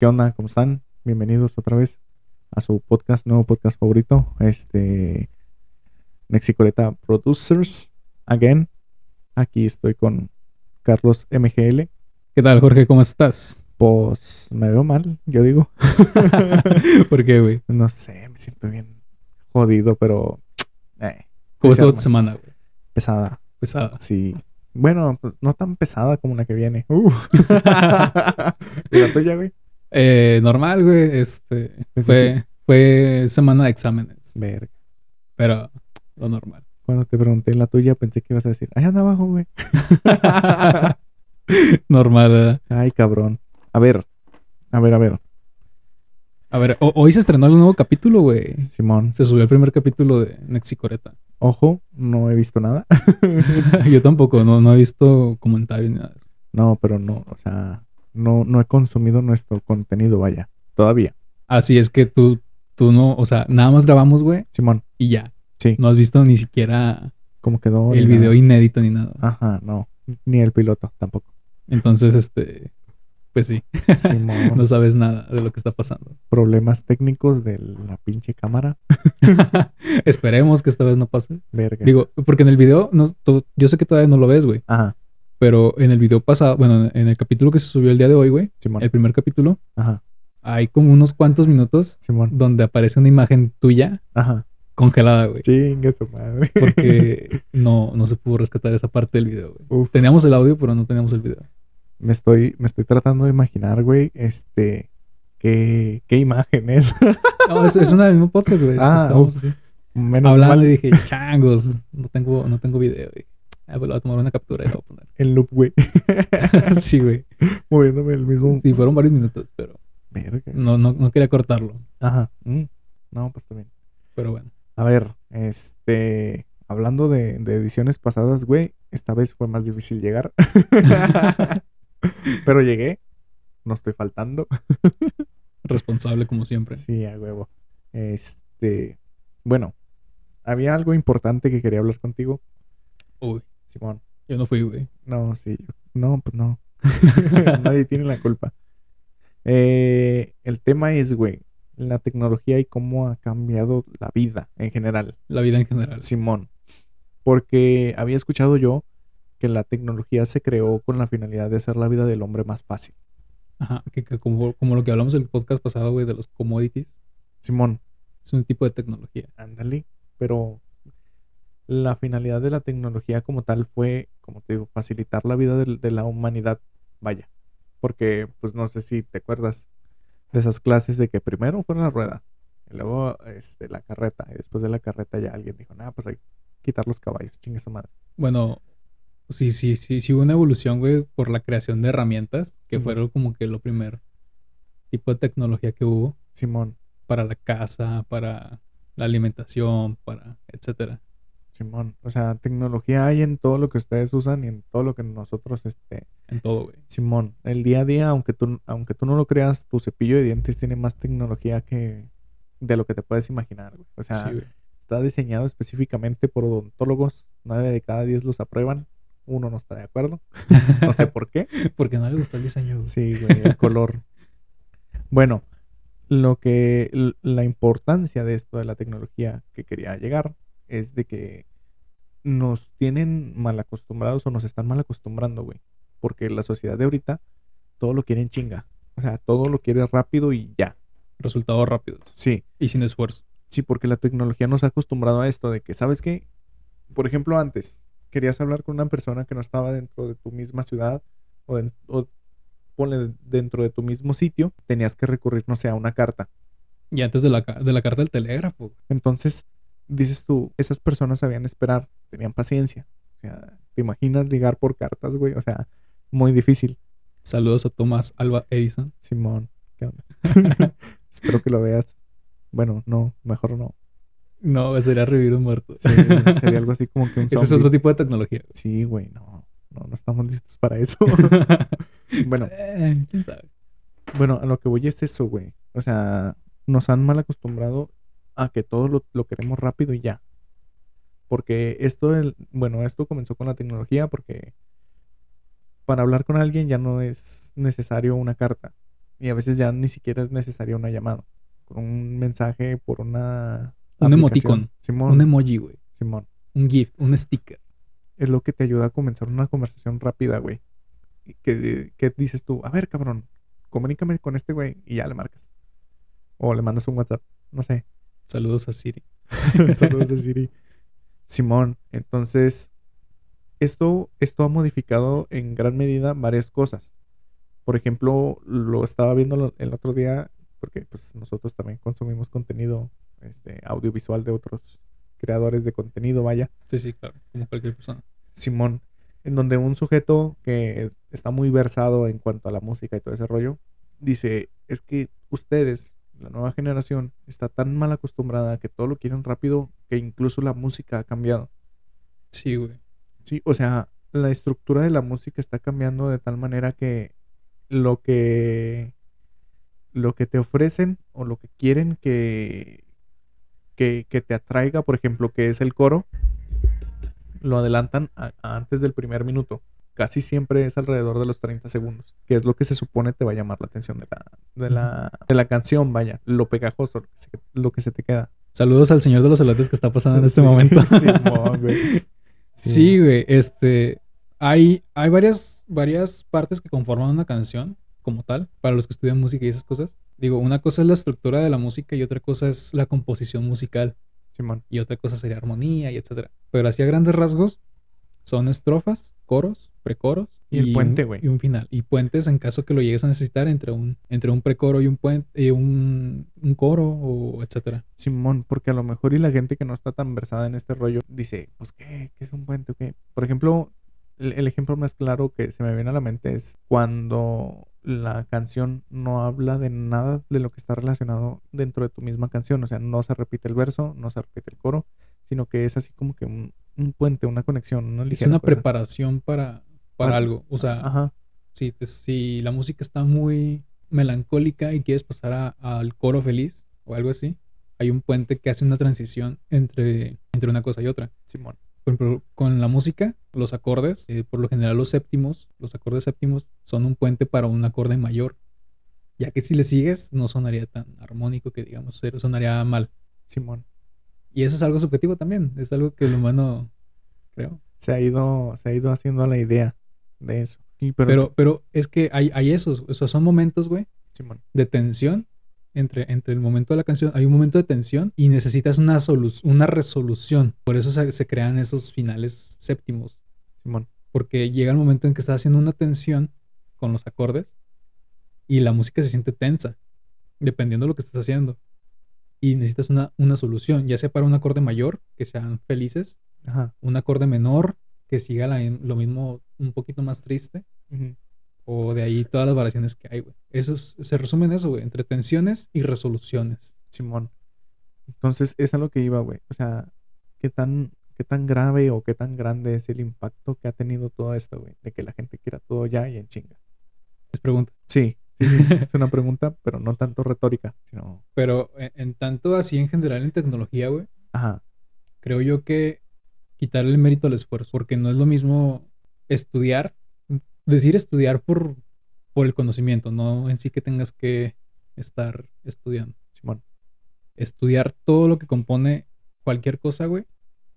¿Qué onda? ¿Cómo están? Bienvenidos otra vez a su podcast, nuevo podcast favorito, este Nexicoleta Producers, again. Aquí estoy con Carlos MGL. ¿Qué tal, Jorge? ¿Cómo estás? Pues me veo mal, yo digo. ¿Por qué, güey? No sé, me siento bien jodido, pero eh, ¿Cómo estuvo tu semana, güey? pesada. Pesada. Sí. Bueno, pues no tan pesada como la que viene. Uh. ¿Y la tuya, güey? Eh, normal, güey. Este, fue, fue semana de exámenes. Verga. Pero lo normal. Cuando te pregunté la tuya, pensé que ibas a decir, allá anda abajo, güey. Normal, ¿verdad? Ay, cabrón. A ver, a ver, a ver. A ver, ho- hoy se estrenó el nuevo capítulo, güey. Simón, Se subió el primer capítulo de Nexicoreta. ojo, no he visto nada. Yo tampoco, no, no he visto comentarios ni nada de eso. No, pero no, o sea, no, no he consumido nuestro contenido, vaya. Todavía. Así es que tú, tú no, o sea, nada más grabamos, güey, Simón, y ya. sí, No has visto ni siquiera ¿cómo quedó? el nada. video inédito ni nada. Ajá, no. Ni el piloto tampoco. Entonces, este, pues sí, Simón, no sabes nada de lo que está pasando. problemas técnicos de la pinche cámara. Esperemos que esta vez no pase. Verga. Digo, porque en el video, no, yo sé que todavía no lo ves, güey. Ajá, Pero en el video pasado, bueno, en el capítulo que se subió el día de hoy, güey, Simón. el primer capítulo, Ajá, hay como unos cuantos minutos Simón. donde aparece una imagen tuya Ajá. congelada, güey. Chingue su madre. Porque no, no se pudo rescatar esa parte del video, güey. Uf. Teníamos el audio, pero no teníamos el video. Me estoy, me estoy tratando de imaginar, güey, este, qué, qué imagen es. No, es, es una del mismo podcast, güey. Ah, así. Menos Hablando mal y dije, changos, no tengo, no tengo video, güey. Ah, pues le voy a tomar una captura y lo voy a poner. el loop, güey. sí, güey. Moviéndome el mismo. Sí, fueron varios minutos, pero Verga. no, no, no quería cortarlo. Ajá. Mm. No, pues bien. Pero bueno. A ver, este, hablando de, de ediciones pasadas, güey, esta vez fue más difícil llegar. Pero llegué. No estoy faltando. Responsable como siempre. Sí, a huevo. Este, bueno, había algo importante que quería hablar contigo, Uy, Simón. yo no fui, güey. No, sí. No, pues no. Nadie tiene la culpa. Eh, el tema es, güey, la tecnología y cómo ha cambiado la vida en general. La vida en general. Simón. Porque había escuchado yo que la tecnología se creó con la finalidad de hacer la vida del hombre más fácil. Ajá. Que, que como, como lo que hablamos en el podcast pasado, güey, de los commodities. Simón, Es un tipo de tecnología. ándale. Pero la finalidad de la tecnología como tal fue, como te digo, facilitar la vida de, la humanidad. Vaya. Porque, pues no sé si te acuerdas de esas clases de que primero fue la rueda, y luego este, la carreta, y después de la carreta ya alguien dijo, nada, pues hay que quitar los caballos, chingue su madre. Bueno, sí, sí, sí, sí hubo una evolución, güey, por la creación de herramientas, que Sí. fueron como que lo primer tipo de tecnología que hubo Simón, para la casa, para la alimentación, para etcétera. Simón. O sea, tecnología hay en todo lo que ustedes usan y en todo lo que nosotros, este, En todo, güey. Simón, el día a día, aunque tú, aunque tú no lo creas, tu cepillo de dientes tiene más tecnología que de lo que te puedes imaginar, güey. O sea, Sí, güey. está diseñado específicamente por odontólogos. Nueve de cada diez los aprueban. Uno no está de acuerdo. No sé por qué. Porque no le gustó el diseño, güey. Sí, güey, el color. Bueno, lo que la importancia de esto de la tecnología que quería llegar es de que nos tienen mal acostumbrados o nos están mal acostumbrando, güey. Porque la sociedad de ahorita todo lo quiere en chinga. O sea, todo lo quiere rápido y ya. Resultados rápidos Sí, y sin esfuerzo. sí, porque la tecnología nos ha acostumbrado a esto de que, ¿sabes qué? Por ejemplo, antes querías hablar con una persona que no estaba dentro de tu misma ciudad o, en- o ponle dentro de tu mismo sitio, tenías que recurrir, no sé, a una carta. Y antes de la, de la carta del telégrafo. Entonces, dices tú, esas personas sabían esperar, tenían paciencia. O sea, ¿te imaginas ligar por cartas, güey? O sea, muy difícil. Saludos a Tomás Alba Edison. Simón, ¿qué onda? Espero que lo veas. Bueno, no, mejor no. No, sería revivir un muerto. Sí, sería algo así como que un Ese es otro tipo de tecnología. Sí, güey, no, no, no estamos listos para eso. bueno, Eh, quién sabe. bueno, a lo que voy es eso, güey. O sea, nos han mal acostumbrado a que todo lo, lo queremos rápido y ya. Porque esto, del- bueno, esto comenzó con la tecnología porque para hablar con alguien ya no es necesario una carta. Y a veces ya ni siquiera es necesaria una llamada. Con un mensaje por una. Un emoticon. Simón. Un emoji, güey. Simón. Un gift, un sticker. Es lo que te ayuda a comenzar una conversación rápida, güey. Que, que dices tú, a ver, cabrón, comunícame con este güey y ya le marcas. O le mandas un WhatsApp. No sé. Saludos a Siri. Saludos de Siri. Simón, entonces, esto, esto ha modificado en gran medida varias cosas. Por ejemplo, lo estaba viendo el otro día, porque pues nosotros también consumimos contenido este, audiovisual de otros creadores de contenido, vaya. Sí, sí, claro. Como cualquier persona. Simón, en donde un sujeto que está muy versado en cuanto a la música y todo ese rollo, dice, es que ustedes, la nueva generación, está tan mal acostumbrada a que todo lo quieren rápido que incluso la música ha cambiado. Sí, güey. Sí, o sea, la estructura de la música está cambiando de tal manera que lo que lo que te ofrecen o lo que quieren que que, que te atraiga, por ejemplo, que es el coro, lo adelantan a- a antes del primer minuto. Casi siempre es alrededor de los 30 segundos, que es lo que se supone te va a llamar la atención de la, de la, de la canción, vaya, lo pegajoso, lo que se, lo que se te queda. Saludos al señor de los elotes que está pasando en este Sí, momento. Simón, güey. Sí, güey. Este. Hay, hay varias, varias partes que conforman una canción como tal, para los que estudian música y esas cosas. Digo, una cosa es la estructura de la música y otra cosa es la composición musical. Simón. Y otra cosa sería armonía y etcétera. Pero así a grandes rasgos son estrofas, coros, precoros Y el un- puente, güey. Y un final. Y puentes en caso que lo llegues a necesitar entre un, entre un precoro y un puente, y un, un coro o etcétera. Simón, porque a lo mejor y la gente que no está tan versada en este rollo dice, pues qué, qué es un puente qué. Por ejemplo, el, el ejemplo más claro que se me viene a la mente es cuando la canción no habla de nada de lo que está relacionado dentro de tu misma canción. O sea, no se repite el verso, no se repite el coro, sino que es así como que un, un puente, una conexión, una Es ligera una cosa. preparación para, para Para- algo. O sea, Ajá, si, te- si la música está muy melancólica y quieres pasar a- al coro feliz o algo así, hay un puente que hace una transición entre, entre una cosa y otra. Simón. Por ejemplo, con la música, los acordes, eh, por lo general los séptimos, los acordes séptimos son un puente para un acorde mayor. Ya que si le sigues, no sonaría tan armónico que digamos, sonaría mal. Simón. Y eso es algo subjetivo también, es algo que el humano, creo. Se ha ido, se ha ido haciendo la idea de eso. Sí, pero, Pero, pero es que hay, hay esos, o sea, son momentos, güey, Simón. de tensión entre, entre el momento de la canción. Hay un momento de tensión y necesitas una, solu- una resolución. Por eso se, se crean esos finales séptimos. Simón. Porque llega el momento en que estás haciendo una tensión con los acordes y la música se siente tensa, dependiendo de lo que estés haciendo. Y necesitas una, una solución, ya sea para un acorde mayor, que sean felices, Ajá. un acorde menor, que siga la- lo mismo, un poquito más triste, o de ahí todas las variaciones que hay, güey. Eso es- se resume en eso, güey, entre tensiones y resoluciones. Simón. Entonces, es a lo que iba, güey. O sea, qué tan, qué tan grave o qué tan grande es el impacto que ha tenido todo esto, güey. De que la gente quiera todo ya y en chinga. Les pregunto. Sí, sí, es una pregunta, pero no tanto retórica, sino. Pero en, en tanto así en general en tecnología, güey, Ajá. creo yo que quitarle el mérito al esfuerzo, porque no es lo mismo estudiar, decir estudiar por, por el conocimiento, no en sí que tengas que estar estudiando. Simón. Estudiar todo lo que compone cualquier cosa, güey,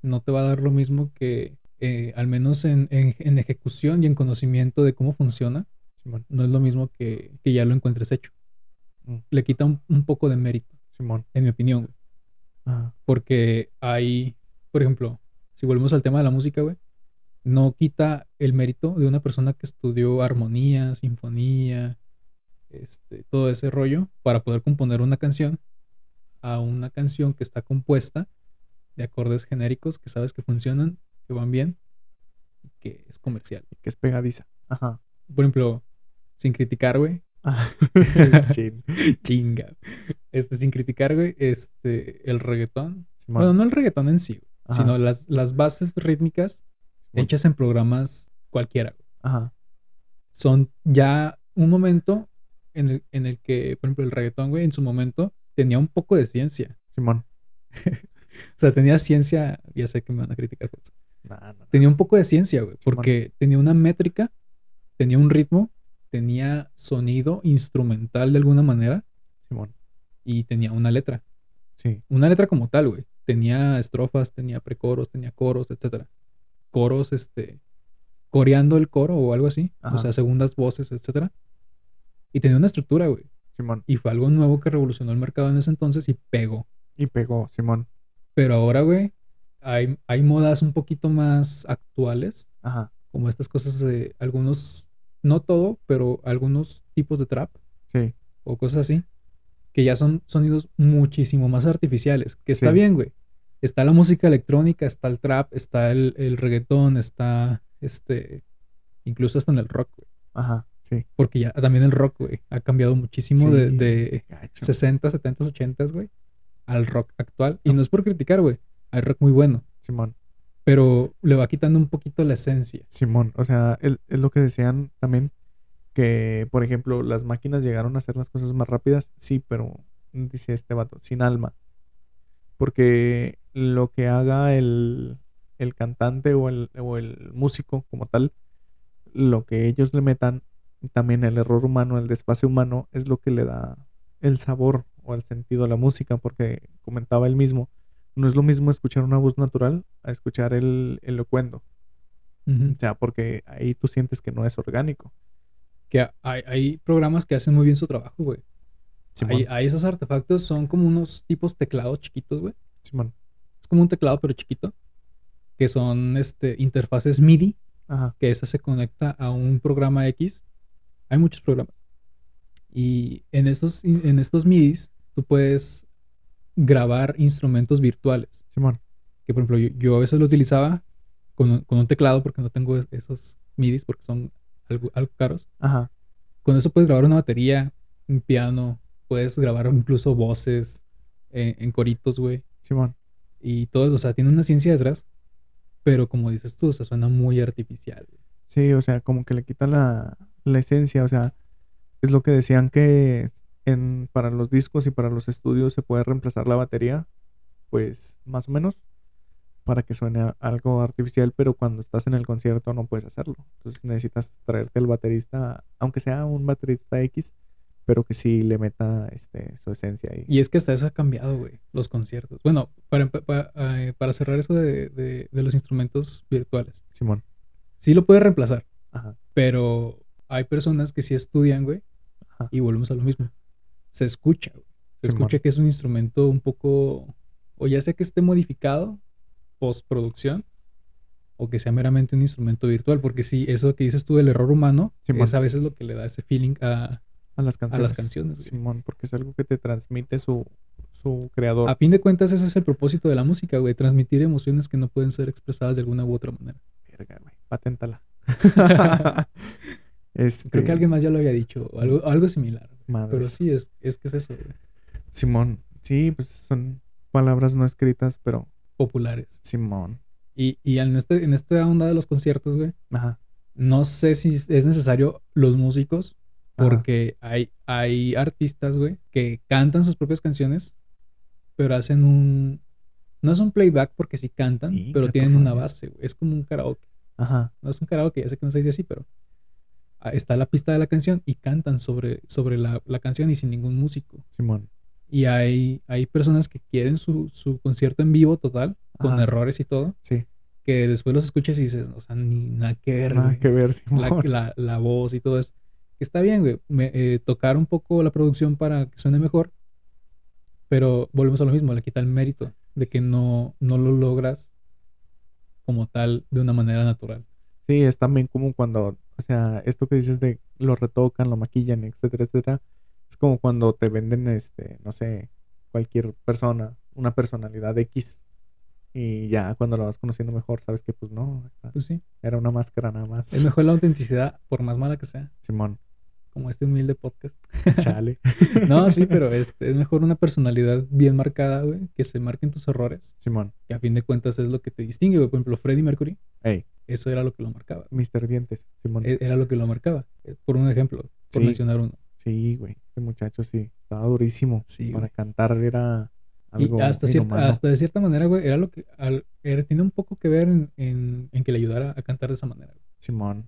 no te va a dar lo mismo que, eh, al menos en, en- en ejecución y en conocimiento de cómo funciona, Simón. no es lo mismo que, que ya lo encuentres hecho. Mm. Le quita un, un poco de mérito, Simón. en mi opinión, güey. Ajá. Porque hay, por ejemplo, si volvemos al tema de la música, güey, no quita el mérito de una persona que estudió armonía, sinfonía, este, todo ese rollo, para poder componer una canción a una canción que está compuesta de acordes genéricos que sabes que funcionan, que van bien, y que es comercial. Que es pegadiza. Ajá. Por ejemplo, sin criticar, güey. Chin. chinga. Este, sin criticar, güey, este, el reggaetón. Bueno, no el reggaetón en sí, güey, sino las, las bases rítmicas hechas en programas cualquiera. güey. Ajá. Son ya un momento en el, en el que, por ejemplo, el reggaetón, güey, en su momento tenía un poco de ciencia. Simón. O sea, tenía ciencia, ya sé que me van a criticar por eso. Nah, no. Tenía un poco de ciencia, güey, Simón. porque tenía una métrica, tenía un ritmo tenía sonido instrumental de alguna manera Simón. y tenía una letra. Sí. Una letra como tal, güey. Tenía estrofas, tenía precoros, tenía coros, etcétera. Coros, este, coreando el coro o algo así. Ajá. O sea, segundas voces, etcétera. Y tenía una estructura, güey. Simón. Y fue algo nuevo que revolucionó el mercado en ese entonces y pegó. Y pegó, Simón. Pero ahora, güey, hay, hay modas un poquito más actuales, Ajá. como estas cosas de algunos, no todo, pero algunos tipos de trap Sí. o cosas así, que ya son sonidos muchísimo más artificiales, que está Sí. bien, güey. Está la música electrónica, está el trap, está el, el reggaetón, está este, incluso hasta en el rock, güey. Ajá. Sí. Porque ya también el rock, güey, ha cambiado muchísimo de, Sí, de gacho. 60, 70, 80, güey, al rock actual. Y no es por criticar, güey, hay rock muy bueno, Simón. Pero le va quitando un poquito la esencia. Simón. O sea, es lo que decían también. Que, por ejemplo, las máquinas llegaron a hacer las cosas más rápidas. Sí, pero dice este vato, sin alma. Porque lo que haga el, el cantante o el, o el músico como tal, lo que ellos le metan, también el error humano, el desfase humano, es lo que le da el sabor o el sentido a la música. Porque comentaba él mismo, no es lo mismo escuchar una voz natural a escuchar el elocuendo. Ujú. O sea, porque ahí tú sientes que no es orgánico. Que hay, hay programas que hacen muy bien su trabajo, güey. Hay, hay esos artefactos, son como unos tipos teclados chiquitos, güey. Simón. Es como un teclado, pero chiquito. Que son este, interfaces MIDI, Ajá. que esa se conecta a un programa X. Hay muchos programas. Y en estos, en estos MIDIs, tú puedes grabar instrumentos virtuales. Simón. Que por ejemplo, yo, yo a veces lo utilizaba con, un- con un teclado porque no tengo es- esos MIDIs porque son algo, algo caros. Ajá. Con eso puedes grabar una batería, un piano, puedes grabar incluso voces eh, en coritos, güey. Simón. Y todo, o sea, tiene una ciencia detrás, pero como dices tú, o sea, suena muy artificial. güey. Sí, o sea, como que le quita la, la esencia. O sea, es lo que decían que en, para los discos y para los estudios se puede reemplazar la batería. Pues más o menos. Para que suene algo artificial, pero cuando estás en el concierto no puedes hacerlo. Entonces necesitas traerte el baterista, aunque sea un baterista X, pero que sí le meta este, su esencia ahí. Y es que hasta eso ha cambiado, güey, los conciertos. Bueno, para, empe- pa- eh, para cerrar eso de, de- de los instrumentos virtuales. Simón. Sí lo puedes reemplazar, Ajá. pero hay personas que sí estudian, güey, Ajá. y volvemos a lo mismo. Se escucha, güey. Se escucha que es un instrumento un poco, o ya sea que esté modificado, postproducción, o que sea meramente un instrumento virtual, porque sí, eso que dices tú del error humano, es a veces lo que le da ese feeling a, A las a canciones. las canciones. Simón, porque es algo que te transmite su, su creador. A fin de cuentas, ese es el propósito de la música, güey, transmitir emociones que no pueden ser expresadas de alguna u otra manera. Verga, güey. Paténtala. este, Creo que alguien más ya lo había dicho, algo, algo similar. Pero sí, es, es que es eso, güey. Simón. Sí, pues son palabras no escritas, pero populares. Simón. Y, y en, este, en esta onda de los conciertos, güey, Ajá. no sé si es necesario los músicos, Ajá. porque hay, hay artistas, güey, que cantan sus propias canciones, pero hacen un... No es un playback porque sí cantan, Sí, pero tienen una base, güey. Es como un karaoke. Ajá. No es un karaoke, ya sé que no se dice así, pero está la pista de la canción y cantan sobre, sobre la, la canción y sin ningún músico. Simón. Y hay, hay personas que quieren su, su concierto en vivo total, con Ajá. errores y todo, Sí. que después los escuchas y dices, o sea, ni nada que ver, Nada güey. que ver, la, Simón. la- la voz y todo eso. Está bien, güey. Me- eh, tocar un poco la producción para que suene mejor, pero volvemos a lo mismo, le quita el mérito de que no, no lo logras como tal de una manera natural. Sí, es también como cuando, o sea, esto que dices de lo retocan, lo maquillan, etcétera, etcétera. Es como cuando te venden, este, no sé, cualquier persona, una personalidad X. Y ya cuando lo vas conociendo mejor, sabes que pues no, Pues sí, era una máscara nada más. es mejor la autenticidad, por más mala que sea, Simón, como este humilde podcast. chale. No, sí, pero este, es mejor una personalidad bien marcada, güey, que se marquen tus errores, Simón. que a fin de cuentas es lo que te distingue, güey. Por ejemplo, Freddie Mercury, Ey, eso era lo que lo marcaba. Mr. Dientes, Simón. E- Era lo que lo marcaba. eh, Por un ejemplo, por Sí. mencionar uno. Sí, güey. Ese muchacho sí, estaba durísimo. Sí, Para güey. cantar era algo Y hasta, cierta, hasta de cierta manera, güey, era lo que al- era- tiene un poco que ver en, en- en que le ayudara a cantar de esa manera. güey. Simón.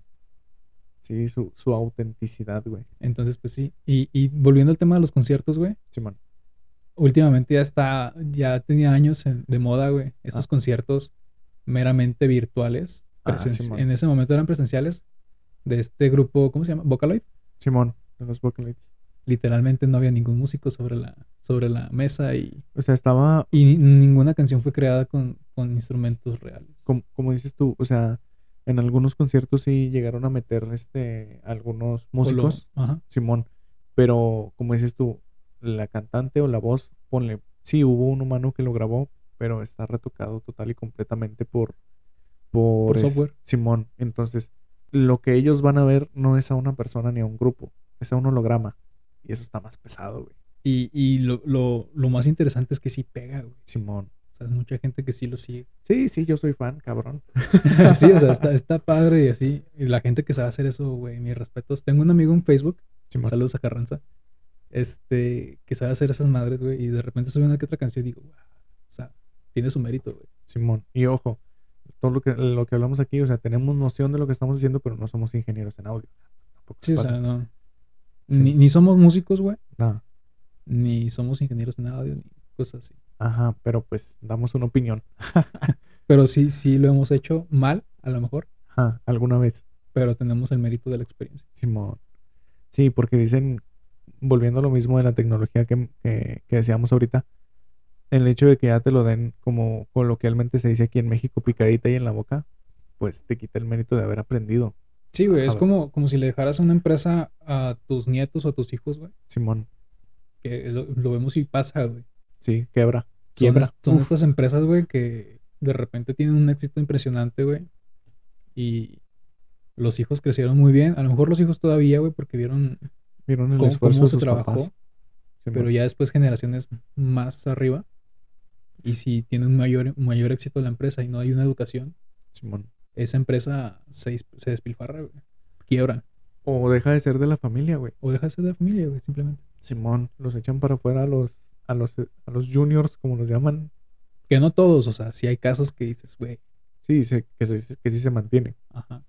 Sí, su, su autenticidad, güey. Entonces, pues sí. Y, y volviendo al tema de los conciertos, güey. Simón. Últimamente ya está, ya tenía años en- de moda, güey. Estos Ah. conciertos meramente virtuales. Ah, en ese momento eran presenciales de este grupo, ¿cómo se llama? Vocaloid. Simón, de los Vocaloids. Literalmente no había ningún músico sobre la, sobre la mesa y, O sea, estaba, y ni- ninguna canción fue creada con, con instrumentos reales. como, como dices tú, o sea, en algunos conciertos sí llegaron a meter este algunos músicos, ajá. Simón, pero como dices tú, la cantante o la voz, ponle, sí hubo un humano que lo grabó, pero está retocado total y completamente por por, Por es- software. Simón, entonces lo que ellos van a ver no es a una persona ni a un grupo, es a un holograma y eso está más pesado, güey. Y, y lo, lo, lo más interesante es que sí pega, güey. Simón. O sea, mucha gente que sí lo sigue. Sí, sí, yo soy fan, cabrón. sí, o sea, está, está padre y así. Y la gente que sabe hacer eso, güey, mis respetos. Tengo un amigo en Facebook, saludos a Carranza, este, que sabe hacer esas madres, güey, y de repente sube una que otra canción y digo, wow, o sea, tiene su mérito, güey. Simón. Y ojo, todo lo que, lo que hablamos aquí, o sea, tenemos noción de lo que estamos haciendo, pero no somos ingenieros en audio. Tampoco Sí, o sea, no. Sí. Ni, ni somos músicos, güey, Nada. ni somos ingenieros en audio, ni cosas así. Ajá, pero pues damos una opinión. Pero sí, sí lo hemos hecho mal, a lo mejor, Ajá, alguna vez. pero tenemos el mérito de la experiencia. Simón. Sí, porque dicen, volviendo a lo mismo de la tecnología que, que, que decíamos ahorita, el hecho de que ya te lo den como coloquialmente se dice aquí en México, picadita y en la boca, pues te quita el mérito de haber aprendido. Sí, güey, es como, como si le dejaras una empresa a tus nietos o a tus hijos, güey. Simón. Que lo, lo vemos y pasa, güey. Sí, quebra. Son, Quiebra. son Uf. estas empresas, güey, que de repente tienen un éxito impresionante, güey. Y los hijos crecieron muy bien. A lo mejor los hijos todavía, güey, porque vieron Vieron el cómo, esfuerzo cómo de se sus trabajó. papás. Pero ya después generaciones más arriba. Y si tiene un mayor, mayor éxito la empresa y no hay una educación, Simón. esa empresa se, se despilfarra, güey. Quiebra. O deja de ser de la familia, güey. O deja de ser de la familia, güey, simplemente. Simón, los echan para afuera los, a los, a los juniors, como los llaman. Que no todos, o sea, si hay casos que dices, güey, Sí, se- que, se- que sí se mantiene. ajá.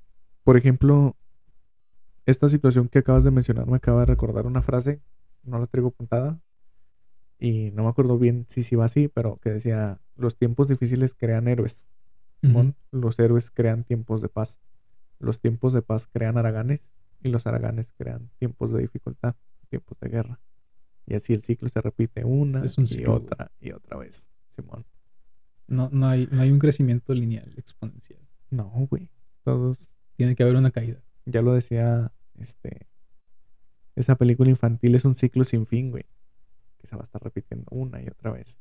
Por ejemplo, esta situación que acabas de mencionar me acaba de recordar una frase, no la traigo apuntada, y no me acuerdo bien si sí va así, pero que decía, los tiempos difíciles crean héroes, Simón, los héroes crean tiempos de paz, los tiempos de paz crean haraganes, y los haraganes crean tiempos de dificultad, tiempos de guerra. Y así el ciclo se repite una Es un y otra y otra vez, Simón. No, no, hay, no hay un crecimiento lineal, exponencial. No, güey, todos Tiene que haber una caída. Ya lo decía, este, esa película infantil es un ciclo sin fin, güey, que se va a estar repitiendo una y otra vez.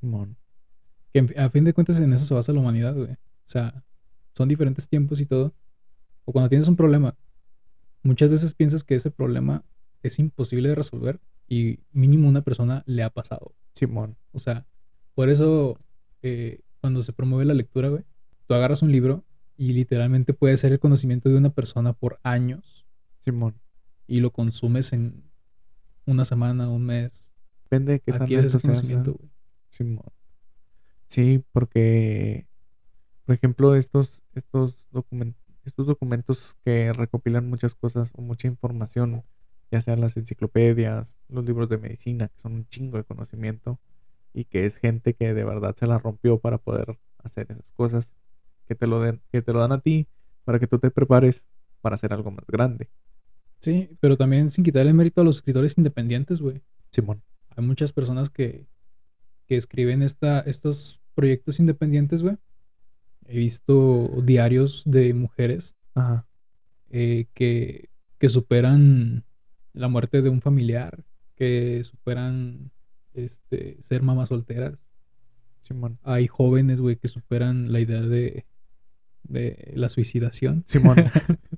Simón, Que a fin de cuentas en eso se basa la humanidad, güey. O sea, son diferentes tiempos y todo. O cuando tienes un problema, muchas veces piensas que ese problema es imposible de resolver y mínimo una persona le ha pasado. Simón, O sea, por eso eh, cuando se promueve la lectura, güey, tú agarras un libro y literalmente puede ser el conocimiento de una persona por años Simón. y lo consumes en una semana, un mes. Depende de qué tan ese conocimiento, güey. Simón. Sí, porque, por ejemplo, estos, estos, documen- estos documentos que recopilan muchas cosas o mucha información, ya sean las enciclopedias, los libros de medicina, que son un chingo de conocimiento, y que es gente que de verdad se la rompió para poder hacer esas cosas, que te lo den, que te lo dan a ti para que tú te prepares para hacer algo más grande. Sí, pero también sin quitarle mérito a los escritores independientes, güey. Simón. Hay muchas personas que, que escriben esta, estos proyectos independientes, güey. He visto diarios de mujeres Ajá. eh, que, que superan la muerte de un familiar, que superan este, ser mamás solteras. Simón. Hay jóvenes, güey, que superan la idea de, de la suicidación. Simón.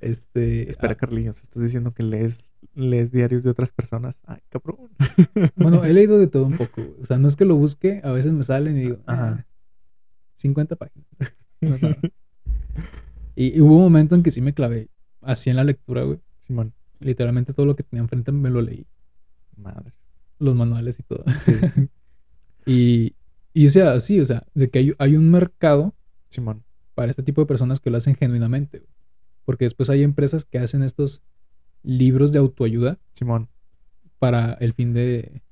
Este, Espera, ah, Carliños, estás diciendo que lees, lees diarios de otras personas. Ay, cabrón. Bueno, he leído de todo un poco. O sea, no es que lo busque, a veces me salen y digo, Ajá. "Ah, 50 páginas. No es nada". y, y hubo un momento en que sí me clavé así en la lectura, güey. Simón. Literalmente todo lo que tenía enfrente me lo leí. Madre. Los manuales y todo. Sí. y, y o sea, sí, o sea, de que hay, hay un mercado Simón. para este tipo de personas que lo hacen genuinamente, güey. Porque después hay empresas que hacen estos libros de autoayuda Simón, para el fin de...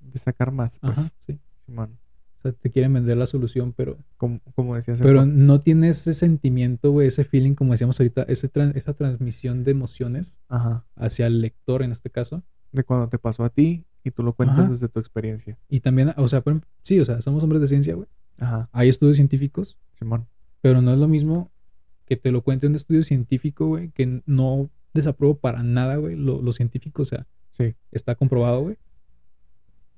de sacar más, pues. Ajá, sí. Simón. O sea, te quieren vender la solución, pero... Como, como decías Pero no tiene ese sentimiento, güey, ese feeling, como decíamos ahorita, ese esa transmisión de emociones Ajá. hacia el lector en este caso. De cuando te pasó a ti y tú lo cuentas Ajá. desde tu experiencia. Y también, o sea, ejemplo, sí, o sea, somos hombres de ciencia, güey. Ajá. Hay estudios científicos, Simón. pero no es lo mismo que te lo cuente un estudio científico, güey, que no desapruebo para nada, güey, lo, lo científico, o sea, Sí. está comprobado, güey.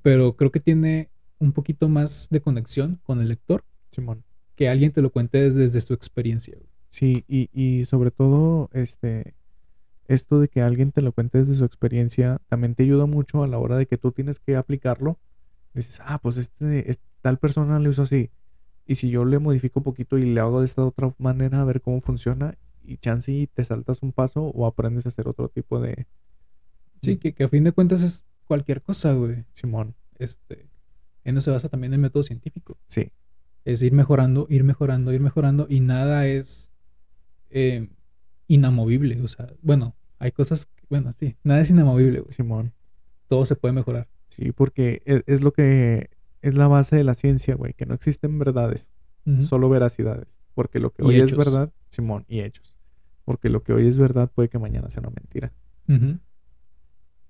Pero creo que tiene un poquito más de conexión con el lector Simón. que alguien te lo cuente desde, desde su experiencia, güey. Sí, y, y sobre todo, este, esto de que alguien te lo cuente desde su experiencia también te ayuda mucho a la hora de que tú tienes que aplicarlo. Dices, ah, pues este, es- tal persona lo hizo así. Y si yo le modifico un poquito y le hago de esta otra manera a ver cómo funciona, y chance y te saltas un paso o aprendes a hacer otro tipo de Sí, que, que a fin de cuentas es cualquier cosa, güey. Simón. Este, en eso se basa también el método científico. Sí, Es ir mejorando, ir mejorando, ir mejorando y nada es eh, inamovible. O sea, bueno, hay cosas, bueno, sí, nada es inamovible, güey. Simón. Todo se puede mejorar. Sí, porque es, es lo que es la base de la ciencia, güey, que no existen verdades. Solo veracidades. Porque lo que Y hoy es verdad, Simón, y hechos. Porque lo que hoy es verdad puede que mañana sea una mentira. Ujú.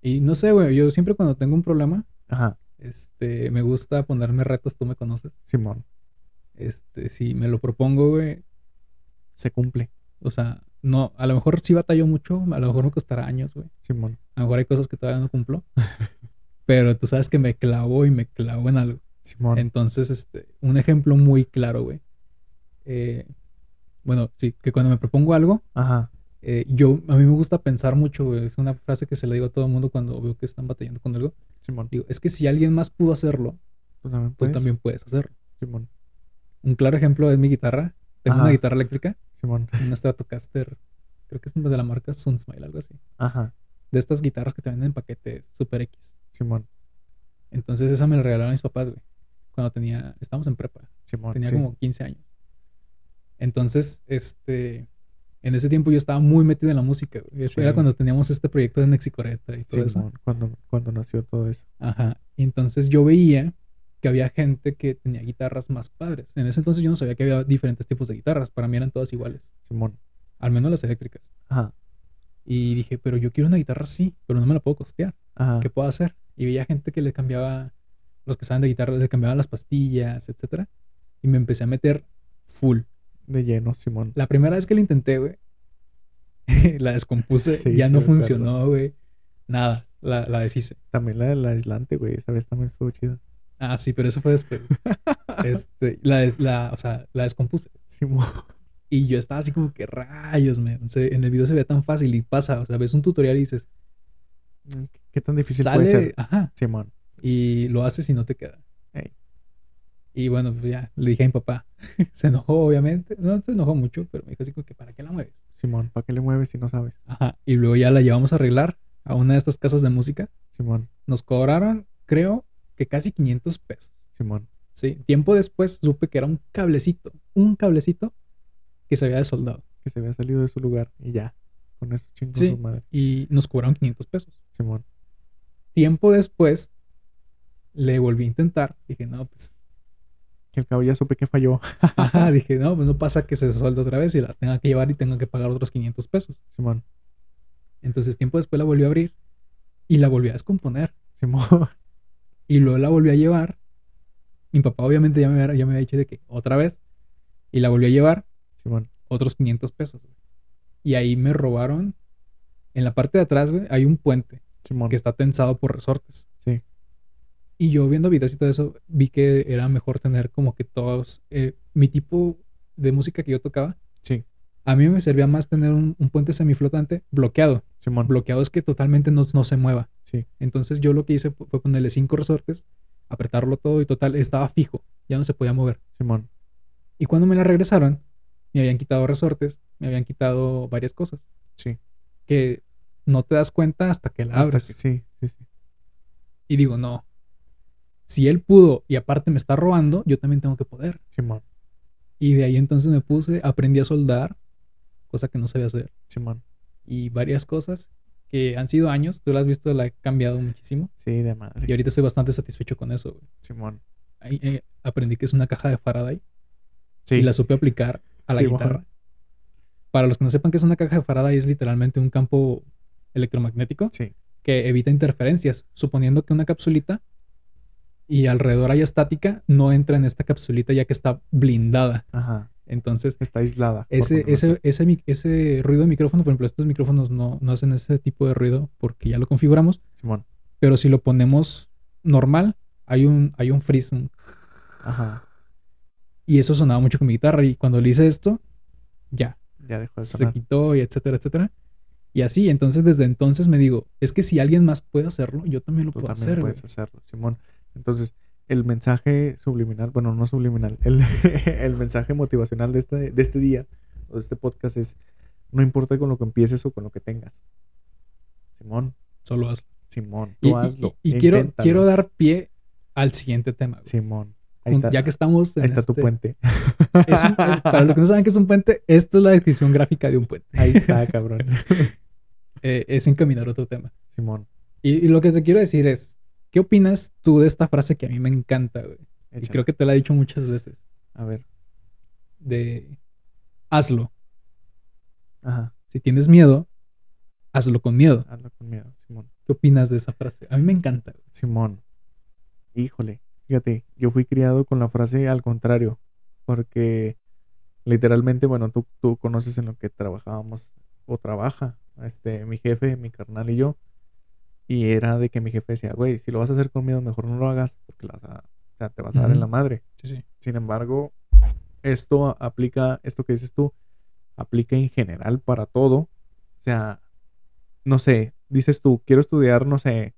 Y no sé, güey, yo siempre cuando tengo un problema, Ajá, este, me gusta ponerme retos, tú me conoces. Simón, Este, si me lo propongo, güey, se cumple. o sea, no, a lo mejor sí batallo mucho, a lo mejor me costará años, güey. Simón, A lo mejor hay cosas que todavía no cumplo. pero tú sabes que me clavo y me clavo en algo. Simón. Entonces, este, un ejemplo muy claro, güey. Eh, bueno, sí, que cuando me propongo algo, Ajá, eh, yo, a mí me gusta pensar mucho. Es una frase que se le digo a todo el mundo cuando veo que están batallando con algo. Simón. Digo, es que si alguien más pudo hacerlo, ¿Tú también tú puedes? también puedes hacerlo. Simón, Un claro ejemplo es mi guitarra. Tengo Ajá. una guitarra eléctrica, Simón. una Stratocaster, creo que es de la marca Sunsmile, algo así. Ajá, De estas guitarras que te venden en paquetes Super X. Simón, Entonces esa me la regalaron mis papás, güey. Cuando tenía, estábamos en prepa, Simón. tenía sí. como 15 años. Entonces, este, en ese tiempo yo estaba muy metido en la música, güey. Sí. Era cuando teníamos este proyecto de Nexicoreta y todo eso. Simón, cuando, cuando nació todo eso. Ajá. Y entonces yo veía que había gente que tenía guitarras más padres. En ese entonces yo no sabía que había diferentes tipos de guitarras. Para mí eran todas iguales. Simón. Al menos las eléctricas. Ajá, Y dije, pero yo quiero una guitarra así, pero no me la puedo costear. ajá. ¿Qué puedo hacer? Y veía gente que le cambiaba, los que saben de guitarra, le cambiaban las pastillas, etcétera. Y me empecé a meter full. De lleno, Simón. La primera vez que lo intenté, güey, la descompuse, Sí, ya sí no funcionó, güey. Nada, la, la deshice. También la del aislante, güey. Esa vez también estuvo chida. Ah, sí, pero eso fue después. este, la, des- la, o sea, la descompuse. Simón. Y yo estaba así como que rayos, man. Se- en el video se ve tan fácil y pasa. O sea, ves un tutorial y dices, ¿Qué tan difícil sale, puede ser? ajá, Simón. y lo haces y no te queda. Y bueno, pues ya le dije a mi papá. se enojó, obviamente. No se enojó mucho, pero me dijo así como que, ¿para qué la mueves? Simón, ¿para qué le mueves si no sabes? Ajá. Y luego ya la llevamos a arreglar a una de estas casas de música. Simón, Nos cobraron, creo que casi 500 pesos. Simón. Sí. Tiempo después supe que era un cablecito, un cablecito que se había desoldado. Que se había salido de su lugar y ya. Con eso chingó Sí. su madre. Y nos cobraron 500 pesos. Simón. Tiempo después le volví a intentar. Dije, no, pues. Que al cabo ya supe que falló. Ajá, dije, no, pues no pasa que se desolde otra vez y la tenga que llevar y tenga que pagar otros 500 pesos. Simón. Entonces, tiempo después la volvió a abrir y la volvió a descomponer. Simón. Y luego la volvió a llevar. Mi papá, obviamente, ya me, había- ya me había dicho de que otra vez. Y la volvió a llevar Simón. otros 500 pesos. Y ahí me robaron. En la parte de atrás, güey, hay un puente Simón. que está tensado por resortes. Y yo viendo videos y todo eso, vi que era mejor tener como que todos. eh, mi tipo de música que yo tocaba, Sí. a mí me servía más tener un, un puente semiflotante bloqueado. Simón. Bloqueado es que totalmente no, no se mueva. Sí. Entonces yo lo que hice fu- fue ponerle cinco resortes, apretarlo todo y total, estaba fijo, ya no se podía mover. Simón. Y cuando me la regresaron, me habían quitado resortes, me habían quitado varias cosas Sí. que no te das cuenta hasta que la Hasta abres. que- sí, sí, sí. Y digo, no, si él pudo y aparte me está robando, yo también tengo que poder. Simón. Y de ahí entonces me puse, aprendí a soldar cosa que no sabía hacer. Simón. Y varias cosas que han sido años, tú lo has visto, la he cambiado muchísimo. Sí, de madre. Y ahorita estoy bastante satisfecho con eso, güey. Simón. Ahí, eh, aprendí que es una caja de Faraday Sí. y la supe aplicar a la Sí, guitarra. Para los que no sepan que es una caja de Faraday, es literalmente un campo electromagnético Sí. que evita interferencias, suponiendo que una capsulita y alrededor haya estática, no entra en esta capsulita ya que está blindada. Ajá. Entonces, Está aislada. ese, ese, ese, ese ruido de micrófono, por ejemplo, estos micrófonos no, no hacen ese tipo de ruido porque ya lo configuramos, Simón. pero si lo ponemos normal, hay un, hay un freeze, Ajá. y eso sonaba mucho con mi guitarra, y cuando le hice esto, ya, Ya dejó de se sonar. quitó y etcétera, etcétera. Y así, entonces desde entonces me digo, es que si alguien más puede hacerlo, yo también lo Tú puedo también hacer. puedes güey. hacerlo, Simón. Entonces, el mensaje subliminal, bueno, no subliminal, el, el mensaje motivacional de este, de este día o de este podcast es, no importa con lo que empieces o con lo que tengas. Simón, Solo hazlo. Simón, Y, tú y- hazlo. y- y quiero, quiero dar pie al siguiente tema. güey. Simón, ahí está, ya que estamos en ahí está tu este- puente. es un- eh, para los que no saben qué es un puente, esto es la descripción gráfica de un puente. Ahí está, cabrón. Eh, es encaminar otro tema. Simón, Y, y lo que te quiero decir es, ¿qué opinas tú de esta frase que a mí me encanta, güey? Y creo que te la he dicho muchas veces. A ver, De hazlo. ajá, Si tienes miedo, hazlo con miedo. hazlo con miedo, Simón. ¿Qué opinas de esa frase? A mí me encanta. güey. Simón. Híjole, fíjate, yo fui criado con la frase al contrario, porque literalmente, bueno, tú, tú conoces en lo que trabajábamos o trabaja, este, mi jefe, mi carnal y yo, y era de que mi jefe decía, güey, si lo vas a hacer con miedo, mejor no lo hagas, porque la vas a, o sea, te vas a dar en la madre. Sí, sí. Sin embargo, esto aplica, esto que dices tú, aplica en general para todo. O sea, no sé, dices tú, quiero estudiar, no sé,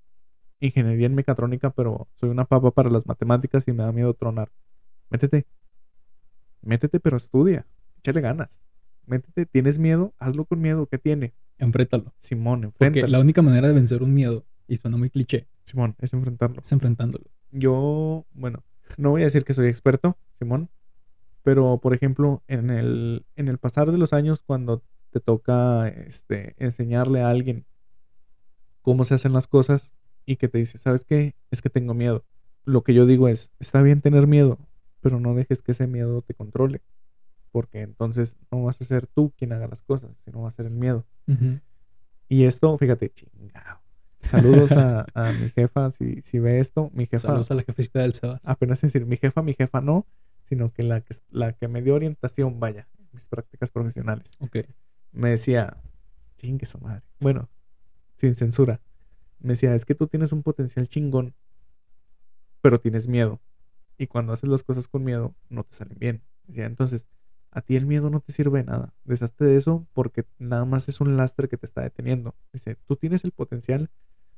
ingeniería en mecatrónica, pero soy una papa para las matemáticas y me da miedo tronar. Métete. Métete, pero estudia. Échale ganas. Métete, tienes miedo, hazlo con miedo. ¿Qué tiene? Enfréntalo. Simón, Porque enfréntalo. la única manera de vencer un miedo, y suena muy cliché, Simón, es enfrentarlo. es enfrentándolo. Yo, bueno, no voy a decir que soy experto, Simón, pero por ejemplo, en el, en el pasar de los años, cuando te toca este, enseñarle a alguien cómo se hacen las cosas y que te dice, ¿sabes qué? Es que tengo miedo. Lo que yo digo es, está bien tener miedo, pero no dejes que ese miedo te controle, porque entonces no vas a ser tú quien haga las cosas, sino va a ser el miedo. Y esto, fíjate, chingado. Saludos a, a mi jefa, si, si ve esto, mi jefa Saludos a la jefecita del Sebas. apenas decir mi jefa, mi jefa no, sino que la que, la que me dio orientación, vaya, en mis prácticas profesionales, Ok. me decía, chingue su madre, bueno, sin censura, me decía, es que tú tienes un potencial chingón, pero tienes miedo, y cuando haces las cosas con miedo, no te salen bien. Decía, entonces, a ti el miedo no te sirve de nada, deshazte de eso porque nada más es un lastre que te está deteniendo. Dice, tú tienes el potencial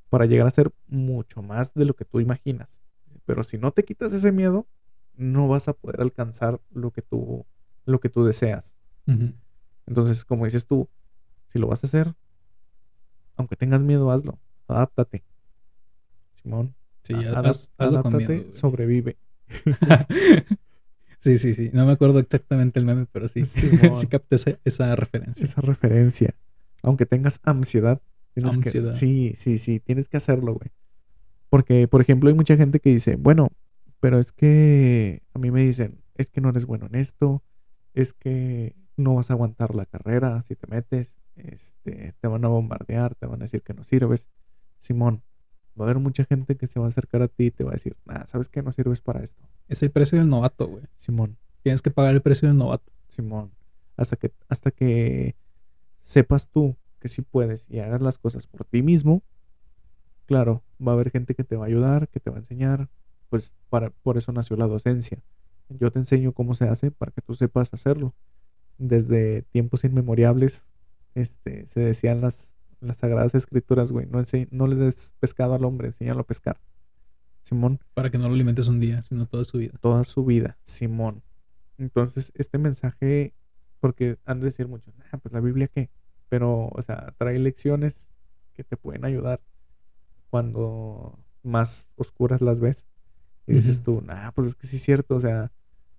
para llegar a ser mucho más de lo que tú imaginas. Dice, Pero si no te quitas ese miedo, no vas a poder alcanzar lo que tú, lo que tú deseas. Entonces, como dices tú, si lo vas a hacer, aunque tengas miedo, hazlo. Adáptate. Simón. Sí, haz- adáptate, miedo. sobrevive. sí, sí, sí. No me acuerdo exactamente el meme, pero sí. Simón. sí capté esa, esa referencia. Esa referencia. Aunque tengas ansiedad, tienes Ansiedad. que. Sí, sí, sí, tienes que hacerlo, güey. Porque, por ejemplo, hay mucha gente que dice, bueno, pero es que a mí me dicen, es que no eres bueno en esto, es que no vas a aguantar la carrera si te metes, este, te van a bombardear, te van a decir que no sirves. Simón, va a haber mucha gente que se va a acercar a ti y te va a decir, nah, ¿sabes qué? No sirves para esto. Es el precio del novato, güey. Simón, Tienes que pagar el precio del novato. Simón, hasta que, hasta que sepas tú que sí puedes y hagas las cosas por ti mismo, claro, va a haber gente que te va a ayudar, que te va a enseñar, pues para, por eso nació la docencia. Yo te enseño cómo se hace para que tú sepas hacerlo. Desde tiempos inmemorables, este, se decían las, las sagradas escrituras, güey, no, no le des pescado al hombre, enséñalo a pescar. Simón, Para que no lo alimentes un día, sino toda su vida. toda su vida, Simón. Entonces, este mensaje, porque han de decir muchos, ah, pues la Biblia qué, pero, o sea, trae lecciones que te pueden ayudar cuando más oscuras las ves. Y dices tú, nah, pues es que sí es cierto, o sea,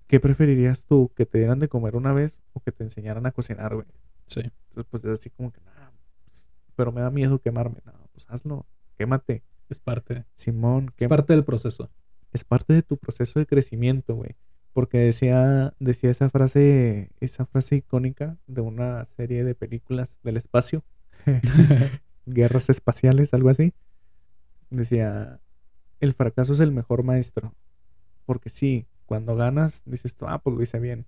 ¿qué preferirías tú? ¿Que te dieran de comer una vez o que te enseñaran a cocinar, güey? Sí. Entonces, pues es así como que, pues, pero me da miedo quemarme. No, pues hazlo, quémate. Es parte. Simón, Es quémate. parte del proceso. es parte de tu proceso de crecimiento, güey. Porque decía, decía esa frase, esa frase icónica de una serie de películas del espacio, guerras espaciales, algo así. Decía, el fracaso es el mejor maestro. Porque sí, cuando ganas, dices tú, ah, pues lo hice bien.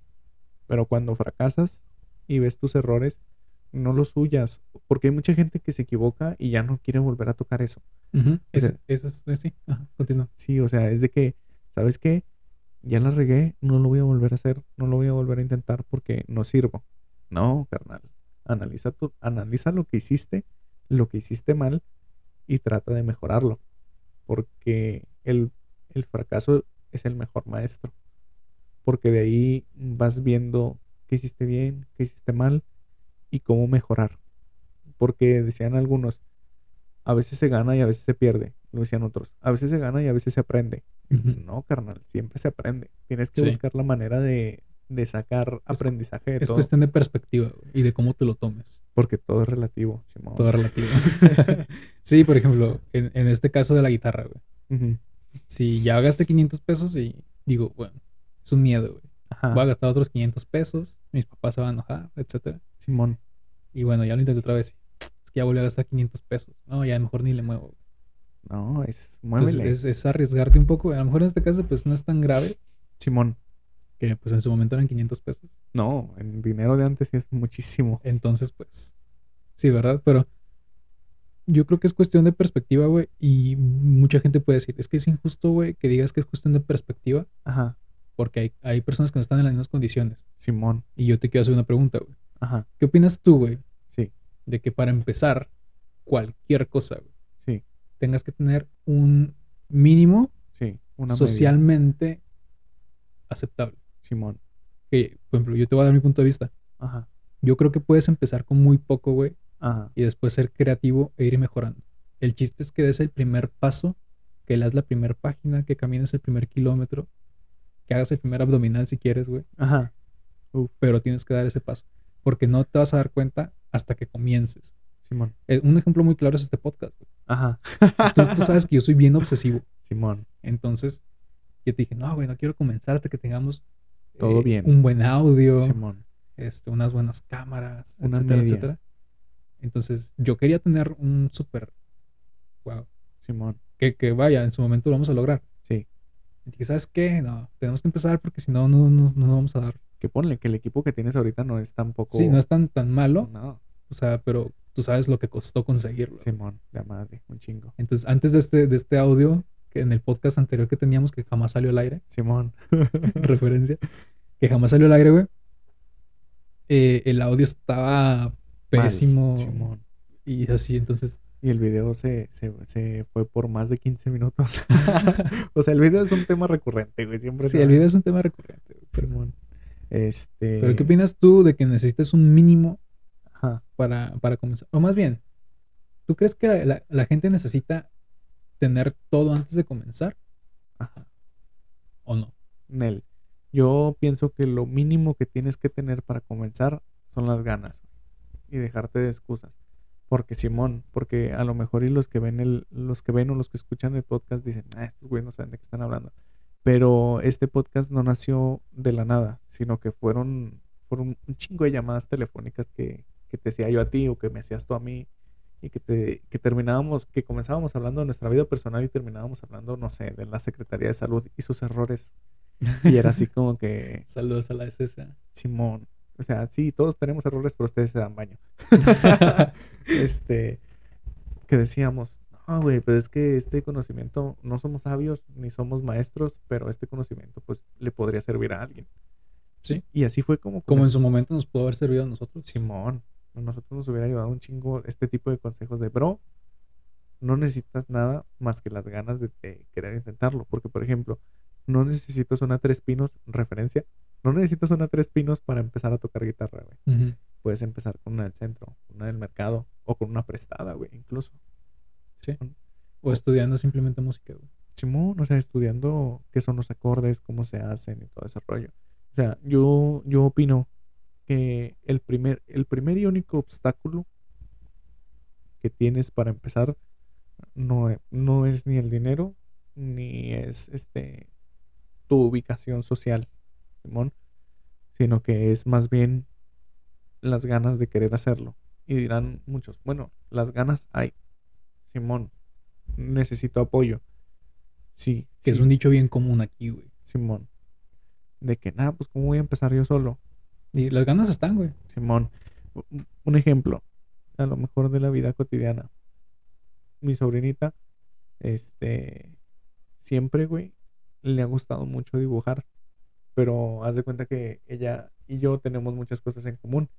Pero cuando fracasas y ves tus errores, no los huyas. Porque hay mucha gente que se equivoca y ya no quiere volver a tocar eso. Es- sea- Eso es, es- sí. Ajá, continúa. Sí, o sea, es de que, ¿sabes qué? Ya la regué, no lo voy a volver a hacer, no lo voy a volver a intentar porque no sirvo. No, carnal. Analiza, tu, analiza lo que hiciste, lo que hiciste mal y trata de mejorarlo. Porque el, el fracaso es el mejor maestro. Porque de ahí vas viendo qué hiciste bien, qué hiciste mal y cómo mejorar. Porque decían algunos, a veces se gana y a veces se pierde. Lo decían otros. A veces se gana y a veces se aprende. No, carnal, siempre se aprende. Tienes que Sí. buscar la manera de, de sacar aprendizaje de Es todo. cuestión de perspectiva y de cómo te lo tomes. Porque todo es relativo, Simón. Todo es relativo. sí, por ejemplo, en, en este caso de la guitarra, güey. Si ya gasté 500 pesos y digo, bueno, es un miedo, güey. Ajá. Voy a gastar otros 500 pesos, mis papás se van a enojar, etcétera. Simón. Y bueno, ya lo intenté otra vez. Es que ya volví a gastar 500 pesos. No, ya mejor ni le muevo. güey. No, es. Entonces Muévele. es, es arriesgarte un poco. A lo mejor en este caso, pues no es tan grave Simón. que pues en su momento eran 500 pesos. No, en dinero de antes sí es muchísimo. Entonces, pues, sí, ¿verdad? Pero yo creo que es cuestión de perspectiva, güey. Y mucha gente puede decir, es que es injusto, güey, que digas que es cuestión de perspectiva, Ajá. porque hay, hay personas que no están en las mismas condiciones. Simón. Y yo te quiero hacer una pregunta, güey. Ajá. ¿Qué opinas tú, güey, Sí. de que para empezar cualquier cosa, güey, Sí. tengas que tener un mínimo Sí. Una media. socialmente aceptable? Simón. Que, por ejemplo, yo te voy a dar mi punto de vista. Ajá. Yo creo que puedes empezar con muy poco, güey, Ajá. y después ser creativo e ir mejorando. El chiste es que des el primer paso, que leas la primera página, que camines el primer kilómetro, que hagas el primer abdominal si quieres, güey. Ajá. Pero tienes que dar ese paso, porque no te vas a dar cuenta hasta que comiences. Simón. Eh, un ejemplo muy claro es este podcast. güey. Ajá. Tú, tú sabes que yo soy bien obsesivo. Simón. Entonces, yo te dije, no, güey, no quiero comenzar hasta que tengamos eh, Todo bien. un buen audio, Simón. este, unas buenas cámaras, Una etcétera, media. etcétera. Entonces, yo quería tener un súper, wow, Simón. que, que vaya, en su momento lo vamos a lograr. Sí. Y dije, ¿sabes qué? No, tenemos que empezar porque si no, no, no, no vamos a dar. Que ponle que el equipo que tienes ahorita no es tampoco. Sí, no es tan, tan malo, No. o sea, pero tú sabes lo que costó conseguirlo. Simón. La madre. Un chingo. Entonces, antes de este, de este audio, que en el podcast anterior que teníamos, que jamás salió al aire, Simón. referencia, que jamás salió al aire, güey, eh, el audio estaba pésimo Simón. y así, entonces, Y el video se, se, se fue por más de 15 minutos. o sea, el video es un tema recurrente, güey. Siempre sí, el video es un tema recurrente. güey, Pero, Simón. Este. pero ¿qué opinas tú de que necesitas un mínimo Ajá. para, para comenzar? O más bien, ¿tú crees que la, la- la gente necesita tener todo antes de comenzar Ajá. o no? Nel. Yo pienso que lo mínimo que tienes que tener para comenzar son las ganas y dejarte de excusas. Porque Simón, porque a lo mejor y los que ven el, los que ven o los que escuchan el podcast dicen, ah, estos güeyes no saben de qué están hablando. Pero este podcast no nació de la nada, sino que fueron, fueron un chingo de llamadas telefónicas que, que te hacía yo a ti o que me hacías tú a mí y que te, que terminábamos, que comenzábamos hablando de nuestra vida personal y terminábamos hablando, no sé, de la Secretaría de Salud y sus errores. Y era así como que, Saludos a la SSA. Simón, o sea, sí, todos tenemos errores, pero ustedes se dan baño. este, que decíamos, no, güey, pues es que este conocimiento, no somos sabios ni somos maestros, pero este conocimiento, pues, le podría servir a alguien. Sí. Y así fue como, Como en su momento nos pudo haber servido a nosotros. Simón, a nosotros nos hubiera ayudado un chingo este tipo de consejos de, bro, no necesitas nada más que las ganas de, de querer intentarlo. Porque, por ejemplo, no necesitas una tres pinos, referencia, no necesitas una tres pinos para empezar a tocar guitarra, güey. Puedes empezar con una del centro, una del mercado o con una prestada, güey, incluso. Sí. O estudiando simplemente música, güey. Simón, o sea, estudiando qué son los acordes, cómo se hacen y todo ese rollo. O sea, yo, yo opino que el primer, el primer y único obstáculo que tienes para empezar no, e- no es ni el dinero, ni es este tu ubicación social, Simón, sino que es más bien las ganas de querer hacerlo. Y dirán muchos, bueno, las ganas hay, Simón, necesito apoyo. Sí, Que es un dicho bien común aquí, güey. Simón. De que, nada, pues cómo voy a empezar yo solo. Y las ganas están, güey. Simón, un ejemplo, a lo mejor de la vida cotidiana. Mi sobrinita, este, siempre, güey, le ha gustado mucho dibujar, pero haz de cuenta que ella y yo tenemos muchas cosas en común.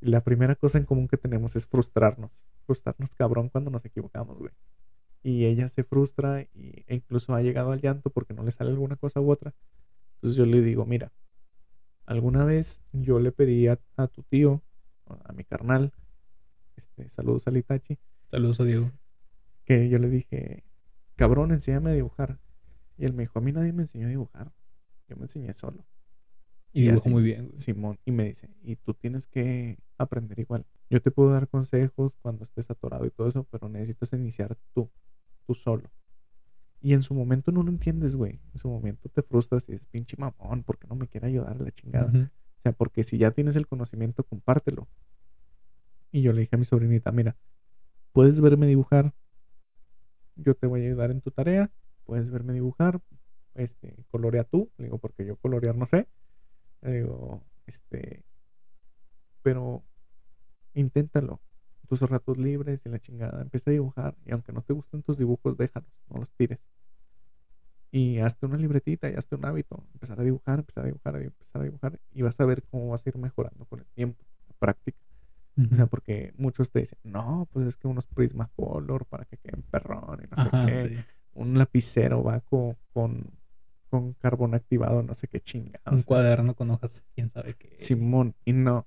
Y la primera cosa en común que tenemos es frustrarnos, frustrarnos cabrón cuando nos equivocamos, güey. Y ella se frustra y, e incluso ha llegado al llanto porque no le sale alguna cosa u otra. Entonces yo le digo, mira, alguna vez yo le pedí a, a tu tío, a mi carnal, este, saludos al Itachi, Saludos a Diego. que yo le dije, cabrón, enséñame a dibujar. Y él me dijo, a mí nadie me enseñó a dibujar. Yo me enseñé solo. Y Y dibujo así. muy bien. Simón, y me dice, y tú tienes que aprender igual. Yo te puedo dar consejos cuando estés atorado y todo eso, pero necesitas iniciar tú, tú solo. Y en su momento no lo entiendes, güey. En su momento te frustras y dices, pinche mamón, ¿por qué no me quiere ayudar a la chingada? O sea, porque si ya tienes el conocimiento, compártelo. Y yo le dije a mi sobrinita, mira, puedes verme dibujar, yo te voy a ayudar en tu tarea, puedes verme dibujar, este, colorea tú, le digo, porque yo colorear no sé. Le digo, este, pero inténtalo. Tus ratos libres y la chingada, empieza a dibujar y aunque no te gusten tus dibujos, déjalos, no los tires. Y hazte una libretita y hazte un hábito. Empezar a dibujar, empezar a dibujar, empezar a dibujar. Y vas a ver cómo vas a ir mejorando con el tiempo, la práctica. O sea, porque muchos te dicen, no, pues es que unos Prismacolor para que queden perrón y no sé qué. sí. Un lapicero va con, con, con carbón activado, no sé qué chingados. Un cuaderno con hojas, quién sabe qué. Simón, y no.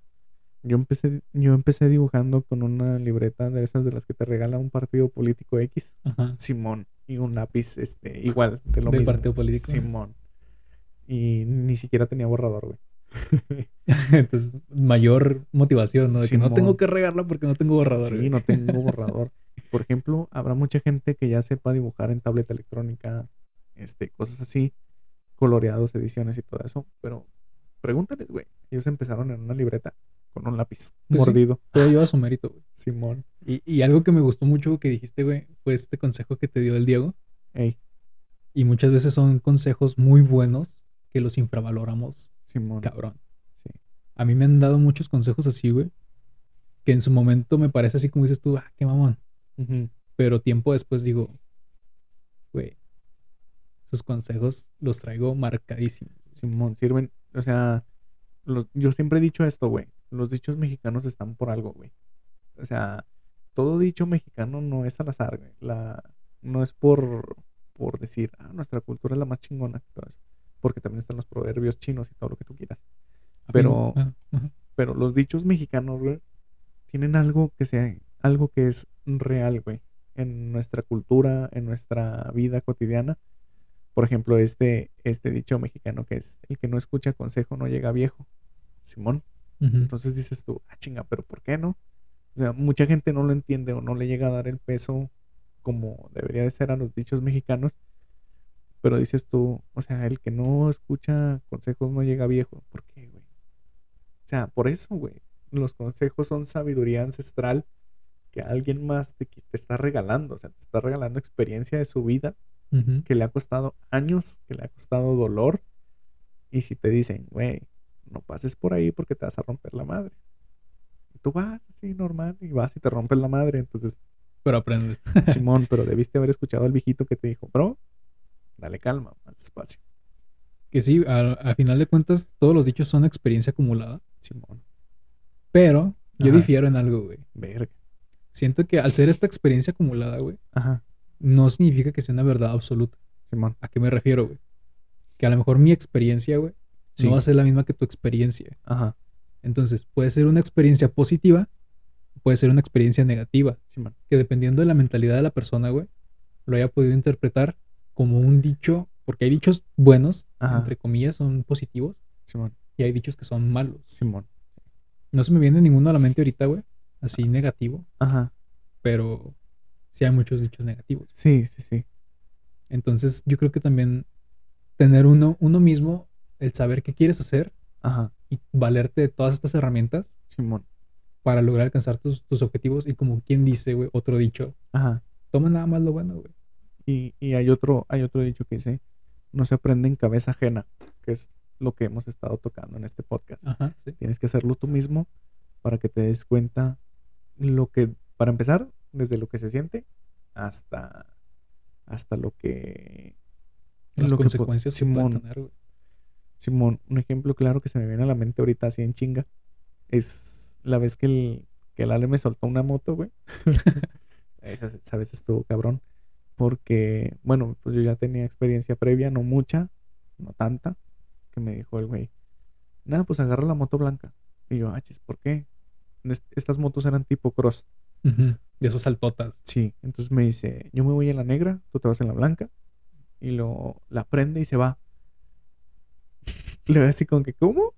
Yo empecé, yo empecé dibujando con una libreta de esas de las que te regala un partido político X. Ajá. Simón. Y un lápiz, este, igual, de lo mismo. partido político. Simón. Y ni siquiera tenía borrador, güey. Entonces, mayor motivación, ¿no? De que no tengo que regarla porque no tengo borrador. Sí, güey. no tengo borrador. Por ejemplo, habrá mucha gente que ya sepa dibujar en tableta electrónica, este, cosas así, coloreados, ediciones y todo eso, pero pregúntales, güey. Ellos empezaron en una libreta con un lápiz Pues sí. mordido. Todo lleva su mérito, güey. Simón. Y, y algo que me gustó mucho que dijiste, güey, fue este consejo que te dio el Diego. Ey, Y muchas veces son consejos muy buenos que los infravaloramos, Simón. cabrón. Sí. A mí me han dado muchos consejos así, güey, que en su momento me parece así como dices tú, ah, qué mamón. Pero tiempo después digo, güey, esos consejos los traigo marcadísimos. Simón, sirven, o sea, los, yo siempre he dicho esto, güey. Los dichos mexicanos están por algo, güey. O sea, todo dicho mexicano no es al azar, güey. La, no es por, por decir, ah, nuestra cultura es la más chingona, todo eso. Porque también están los proverbios chinos y todo lo que tú quieras. Pero- ah. Pero los dichos mexicanos, güey, tienen algo que sea, algo que es real, güey. En nuestra cultura, en nuestra vida cotidiana. Por ejemplo, este, este dicho mexicano que es, el que no escucha consejo no llega viejo. Simón. Entonces dices tú, ah, chinga, pero ¿por qué no? O sea, mucha gente no lo entiende o no le llega a dar el peso como debería de ser a los dichos mexicanos. Pero dices tú, o sea, el que no escucha consejos no llega viejo. ¿Por qué, güey? O sea, por eso, güey. Los consejos son sabiduría ancestral que alguien más te, te está regalando. O sea, te está regalando experiencia de su vida Que le ha costado años, que le ha costado dolor. Y si te dicen, güey, no pases por ahí porque te vas a romper la madre. Y tú vas así normal y vas y te rompes la madre. Entonces, Pero aprendes. Simón, pero debiste haber escuchado al viejito que te dijo, bro, dale calma, más despacio. que sí, a, a final de cuentas, todos los dichos son experiencia acumulada. Simón, Pero yo Ajá. difiero en algo, güey. verga. Siento que al ser esta experiencia acumulada, güey, Ajá, no significa que sea una verdad absoluta. Simón, ¿A qué me refiero, güey? Que a lo mejor mi experiencia, güey, Sí. no va a ser la misma que tu experiencia. ajá, Entonces, puede ser una experiencia positiva, puede ser una experiencia negativa, Simón, que dependiendo de la mentalidad de la persona, güey, lo haya podido interpretar como un dicho, porque hay dichos buenos, Ajá. entre comillas, son positivos, Simón, y hay dichos que son malos. Simón. No se me viene ninguno a la mente ahorita, güey. Así negativo. Ajá. Pero sí hay muchos dichos negativos. Sí, sí, sí. Entonces, yo creo que también tener uno, uno mismo, el saber qué quieres hacer Ajá. y valerte de todas estas herramientas Simón. para lograr alcanzar tus, tus objetivos. Y como quien dice, güey, otro dicho, Ajá. toma nada más lo bueno, güey. Y, y hay otro, hay otro dicho que dice, no se aprende en cabeza ajena, que es lo que hemos estado tocando en este podcast. Ajá, sí. Tienes que hacerlo tú mismo para que te des cuenta lo que, para empezar, desde lo que se siente hasta, hasta lo que... Las lo consecuencias que Simón, tener. Simón, un ejemplo claro que se me viene a la mente ahorita así en chinga es la vez que el, que el Ale me soltó una moto, güey. esa, esa vez estuvo cabrón. Porque, bueno, pues yo ya tenía experiencia previa, no mucha, no tanta, que me dijo el güey, nada, pues agarra la moto blanca. Y yo, ah, chis, ¿por qué? Est- Estas motos eran tipo cross. Ujú, De esas saltotas. Sí, entonces me dice, yo me voy en la negra, tú te vas en la blanca. Y lo, la prende y se va. Le voy así con que, ¿cómo?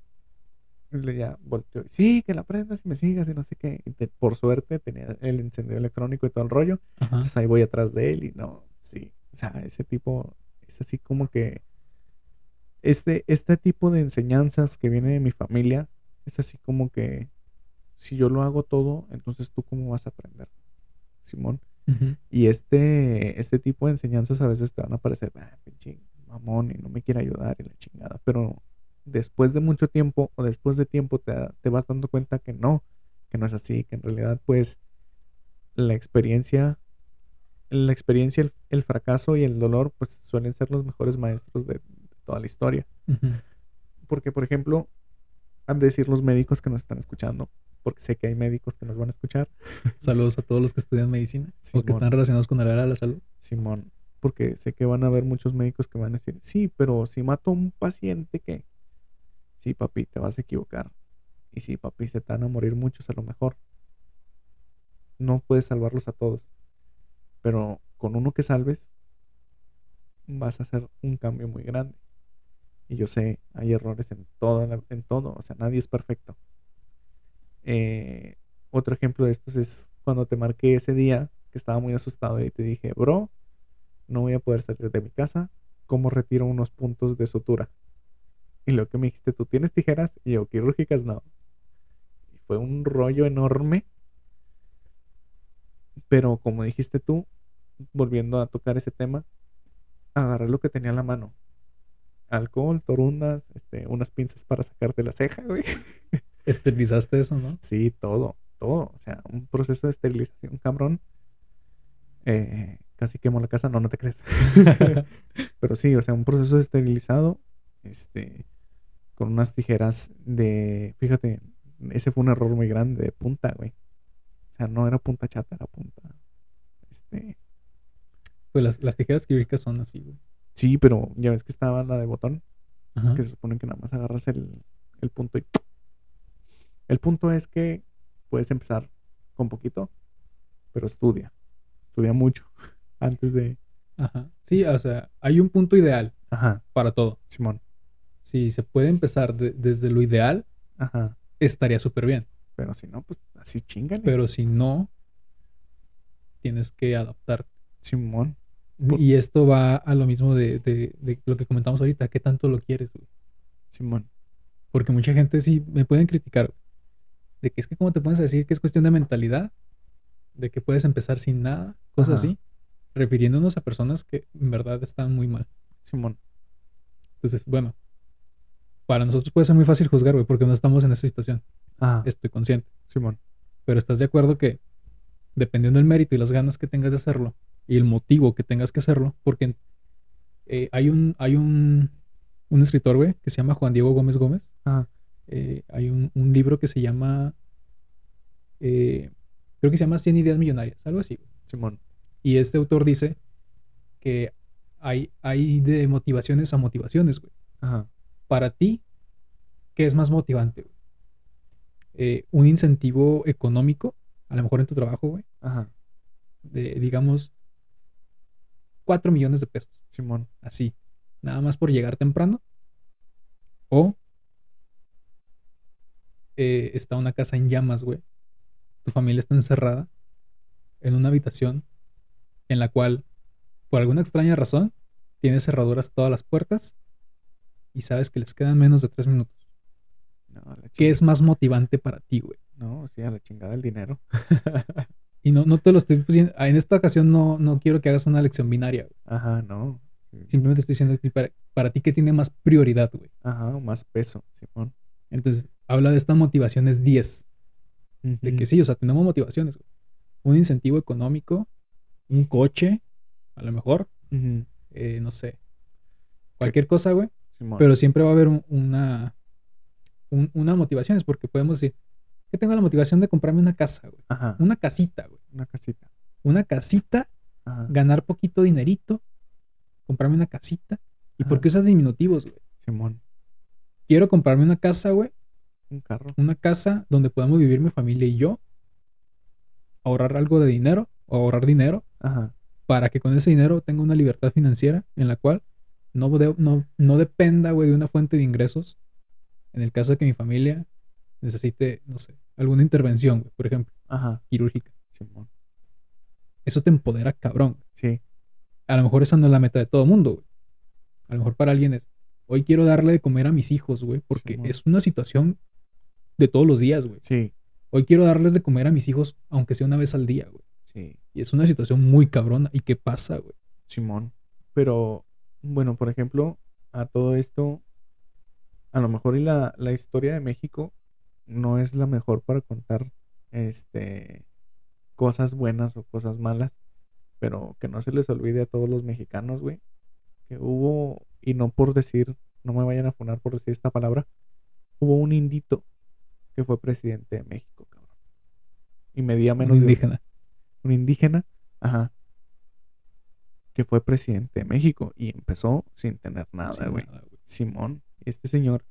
Y le ya volteó. Sí, que la prendas y me sigas y no sé qué. Y te- por suerte tenía el encendido electrónico y todo el rollo. Ajá. Entonces ahí voy atrás de él y no, sí. O sea, ese tipo es así como que... Este, este tipo de enseñanzas que viene de mi familia es así como que si yo lo hago todo, entonces tú cómo vas a aprender, Simón. Y este, este tipo de enseñanzas a veces te van a parecer, ah, pinche mamón, y no me quiere ayudar y la chingada. Pero después de mucho tiempo o después de tiempo te, te vas dando cuenta que no, que no es así, que en realidad pues la experiencia, la experiencia, el, el fracaso y el dolor pues suelen ser los mejores maestros de, de toda la historia. Porque por ejemplo, han de decir los médicos que nos están escuchando, porque sé que hay médicos que nos van a escuchar, Saludos a todos los que estudian medicina o que Simón. están relacionados con el área de la salud. Simón, porque sé que van a haber muchos médicos que van a decir, sí, pero si mato a un paciente, ¿qué? Sí, papi, te vas a equivocar. Y sí, papi, se te van a morir muchos a lo mejor. No puedes salvarlos a todos. Pero con uno que salves, vas a hacer un cambio muy grande. Y yo sé, hay errores en todo, en todo, o sea, nadie es perfecto. Eh, otro ejemplo de estos es cuando te marqué ese día que estaba muy asustado y te dije, bro, no voy a poder salir de mi casa, ¿cómo retiro unos puntos de sutura? Y lo que me dijiste, ¿tú tienes tijeras? Y yo, quirúrgicas no. Y fue un rollo enorme. Pero como dijiste tú, volviendo a tocar ese tema, agarré lo que tenía en la mano. Alcohol, torundas, este, unas pinzas para sacarte la ceja, güey. Esterilizaste eso, ¿no? Sí, todo, todo. O sea, un proceso de esterilización, cabrón. Eh, casi quemo la casa, no, no te crees. Pero sí, o sea, un proceso de esterilizado, este, con unas tijeras de, fíjate, ese fue un error muy grande de punta, güey. O sea, no era punta chata, era punta. Este, Pues las, las tijeras quirúrgicas son así, güey. sí, pero ya ves que estaba la de botón, Ajá. que se supone que nada más agarras el, el punto y... El punto es que puedes empezar con poquito, pero estudia. Estudia mucho antes de... Ajá. Sí, o sea, hay un punto ideal Ajá, para todo. Simón. Si se puede empezar de- desde lo ideal, Ajá. estaría súper bien. Pero si no, pues así chingale. Pero si no, tienes que adaptarte. Simón. Por- Y esto va a lo mismo de, de- de lo que comentamos ahorita, ¿qué tanto lo quieres? güey? Simón. Porque mucha gente sí me pueden criticar güey, de que es que cómo te puedes decir que es cuestión de mentalidad, de que puedes empezar sin nada, cosas Ajá. así, refiriéndonos a personas que en verdad están muy mal. Simón. Entonces, bueno, para nosotros puede ser muy fácil juzgar, güey, porque no estamos en esa situación, Ajá. estoy consciente. Simón. Pero estás de acuerdo que dependiendo del mérito y las ganas que tengas de hacerlo y el motivo que tengas que hacerlo, porque eh, hay un hay un, un escritor, güey, que se llama Juan Diego Gómez Gómez. Ajá. Eh, hay un, un libro que se llama, eh, creo que se llama 100 ideas millonarias, algo así. Simón. Y este autor dice que hay, hay de motivaciones a motivaciones, güey. Ajá. Para ti, ¿qué es más motivante? güey? Eh, un incentivo económico, a lo mejor en tu trabajo, güey, Ajá. de, digamos, 4 millones de pesos, Simón. así, nada más por llegar temprano, o eh, está una casa en llamas, güey. Tu familia está encerrada en una habitación en la cual, por alguna extraña razón, tiene cerraduras todas las puertas y sabes que les quedan menos de tres minutos. No, ¿Qué es más motivante para ti, güey? No, sí, a la chingada el dinero. Y no, no te lo estoy diciendo. En esta ocasión no, no quiero que hagas una lección binaria, güey. Ajá, no. Simplemente estoy diciendo que para, para ti, ¿qué tiene más prioridad, güey? Ajá, más peso, Simón. Entonces, habla de esta motivaciones 10. De que sí, o sea, tenemos motivaciones. Un incentivo económico, un coche, a lo mejor, eh, no sé. Cualquier cosa, güey. Simón. Pero siempre va a haber un- una, un- una motivación, es porque podemos decir que tengo la motivación de comprarme una casa, güey. Ajá, Una casita, güey. una casita. Una casita, Ajá, ganar poquito dinerito, comprarme una casita. ¿Y por qué usas diminutivos, güey? Simón. Quiero comprarme una casa, güey. Un carro. Una casa donde podamos vivir mi familia y yo. Ahorrar algo de dinero, o ahorrar dinero, Ajá, para que con ese dinero tenga una libertad financiera en la cual no, de- no, no dependa, güey, de una fuente de ingresos. En el caso de que mi familia necesite, no sé, alguna intervención, güey, por ejemplo, ajá, quirúrgica. Simón. Eso te empodera, cabrón. Sí, A lo mejor esa no es la meta de todo mundo, güey. A lo mejor para alguien es, hoy quiero darle de comer a mis hijos, güey, porque Simón. es una situación de todos los días, güey. sí, Hoy quiero darles de comer a mis hijos, aunque sea una vez al día, güey. sí, Y es una situación muy cabrona. ¿Y qué pasa, güey? Simón. Pero, bueno, por ejemplo, a todo esto, a lo mejor y la, la historia de México no es la mejor para contar este cosas buenas o cosas malas, pero que no se les olvide a todos los mexicanos, güey, que hubo, y no por decir, no me vayan a funar por decir esta palabra, hubo un indito que fue presidente de México, cabrón. Y medía Un menos de indígena. un indígena, ajá, que fue presidente de México y empezó sin tener nada, güey. Simón, este señor,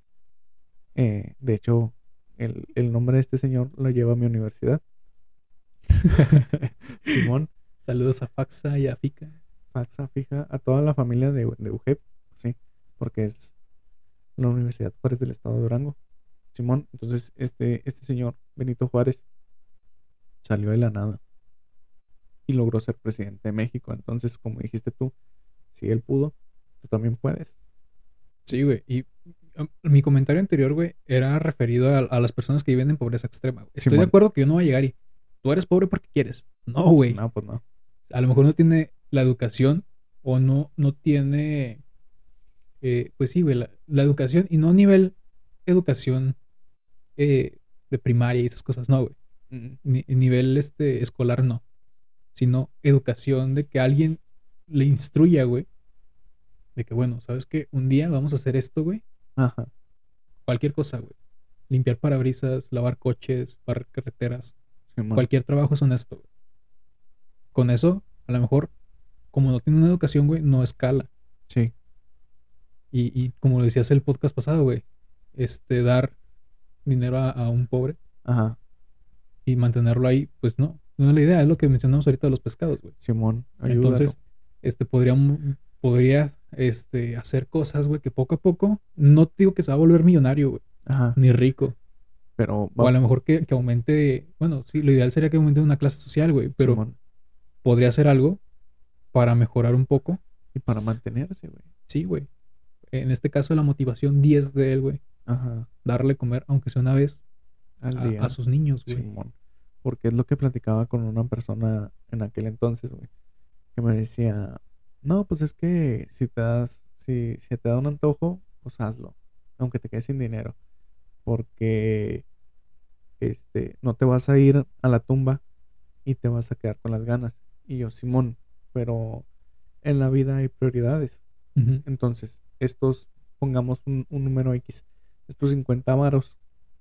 eh, de hecho, el, el nombre de este señor lo lleva a mi universidad. Simón, Saludos a Faxa y a Fica. Faxa, fija, a toda la familia de, de UJEP, sí, porque es la Universidad Juárez del Estado de Durango. Simón, entonces este, este señor, Benito Juárez, salió de la nada y logró ser presidente de México. Entonces, como dijiste tú, si él pudo, tú también puedes. Sí, güey. Y um, mi comentario anterior, güey, era referido a, a las personas que viven en pobreza extrema. güey. Estoy de acuerdo que yo no voy a llegar y tú eres pobre porque quieres. No, güey. No, pues no. A lo mejor no tiene la educación o no, no tiene, eh, pues sí, güey, la, la educación y no a nivel educación eh, de primaria y esas cosas, no, güey. Ni, nivel este, escolar, no. Sino educación de que alguien le instruya, güey. De que, bueno, ¿sabes qué? Un día vamos a hacer esto, güey. Ajá, Cualquier cosa, güey. Limpiar parabrisas, lavar coches, barrer carreteras. Cualquier trabajo es honesto, güey. Con eso, a lo mejor, como no tiene una educación, güey, no escala. Sí, Y, y como lo decías el podcast pasado, güey, este, dar dinero a, a un pobre ajá, y mantenerlo ahí, pues no. No es la idea, es lo que mencionamos ahorita de los pescados, güey. Simón. ayúdalo. Entonces, este, podría, podría este, hacer cosas, güey, que poco a poco, no te digo que se va a volver millonario, güey, Ajá, ni rico. pero O a lo mejor que, que aumente, bueno, sí, lo ideal sería que aumente una clase social, güey, pero Simón. podría hacer algo para mejorar un poco. Y para mantenerse, güey. Sí, güey. En este caso, la motivación 10 de él, güey, Ajá, darle comer, aunque sea una vez, al a, día. a sus niños, güey. Simón. Porque es lo que platicaba con una persona en aquel entonces, güey. Que me decía, no, pues es que si te das, si, si te da un antojo, pues hazlo. Aunque te quedes sin dinero. Porque este, no te vas a ir a la tumba y te vas a quedar con las ganas. Y yo, Simón, pero en la vida hay prioridades. Entonces, estos, pongamos un, un número X, estos 50 varos,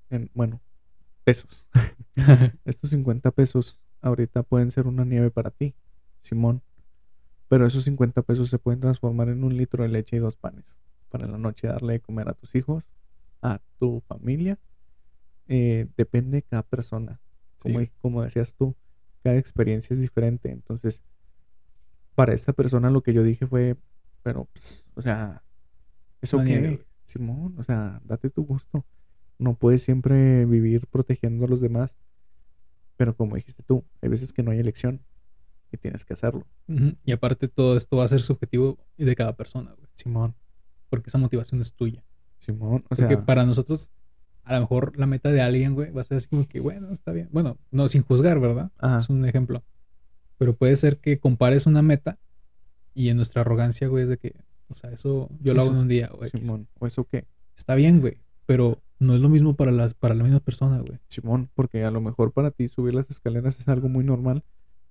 en, bueno, pesos. Estos 50 pesos ahorita pueden ser una nieve para ti, Simón. Pero esos 50 pesos se pueden transformar en un litro de leche y dos panes. Para en la noche darle de comer a tus hijos, a tu familia. Eh, depende de cada persona. Como, Sí. como decías tú, cada experiencia es diferente. Entonces, para esta persona lo que yo dije fue, pero, pues, o sea, eso güey. Simón, o sea, date tu gusto. no puedes siempre vivir protegiendo a los demás. Pero como dijiste tú, hay veces que no hay elección y tienes que hacerlo. Y aparte todo esto va a ser subjetivo y de cada persona, güey. Simón, Porque esa motivación es tuya. Simón, o Porque sea, para nosotros, a lo mejor la meta de alguien, güey, va a ser así como que, bueno, está bien. Bueno, no sin juzgar, ¿verdad? ajá, Es un ejemplo. Pero puede ser que compares una meta y en nuestra arrogancia, güey, es de que, o sea, eso yo lo hago en un día, güey. Simón, o eso qué, Está bien, güey, pero no es lo mismo para, las, para la misma persona, güey. Simón, porque a lo mejor para ti subir las escaleras es algo muy normal,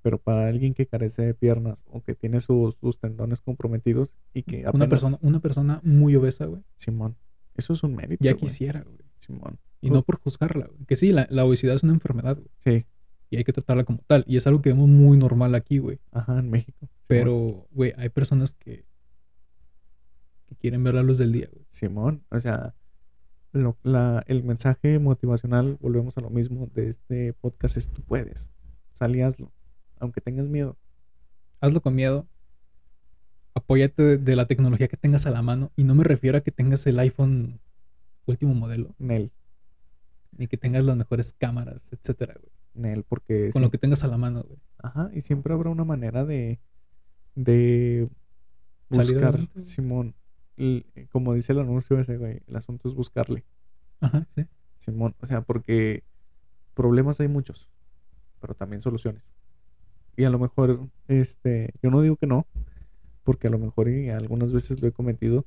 pero para alguien que carece de piernas o que tiene sus, sus tendones comprometidos y que Una apenas, persona, una persona muy obesa, güey, Simón, eso es un mérito, ya quisiera, güey. Simón, Y no por juzgarla, güey. Que sí, la, la obesidad es una enfermedad, güey. sí, Y hay que tratarla como tal. Y es algo que vemos muy normal aquí, güey. ajá, en México, Pero, güey, hay personas que, que quieren ver la luz del día, güey. Simón, o sea, lo- la, el mensaje motivacional, volvemos a lo mismo de este podcast, es tú puedes, sal y hazlo, aunque tengas miedo, Hazlo con miedo. Apóyate de, de la tecnología que tengas a la mano. Y no me refiero a que tengas el iPhone último modelo. Nel, Ni que tengas las mejores cámaras, etcétera, güey. Nel, porque Con lo que tengas a la mano, güey. Ajá, y siempre habrá una manera de, de Salir buscar. Simón, como dice el anuncio ese, güey, el asunto es buscarle, Ajá, sí. Simón, o sea, porque problemas hay muchos, pero también soluciones. Y a lo mejor, este, yo no digo que no, porque a lo mejor y algunas veces lo he cometido,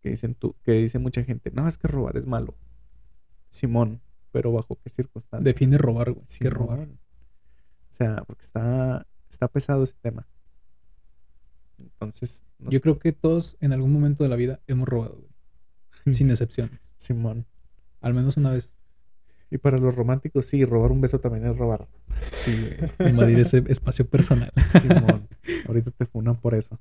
que dicen tú, que dice mucha gente, no, es que robar es malo. Simón, pero bajo qué circunstancias. Define robar, güey. ¿Qué robar? O sea, porque está, está pesado ese tema. Entonces, no Yo sé, creo que todos en algún momento de la vida hemos robado, güey. Sin excepciones. Simón. Al menos una vez. Y para los románticos, sí, robar un beso también es robar. Sí, güey. Invadir ese espacio personal. Simón. Ahorita te funan por eso.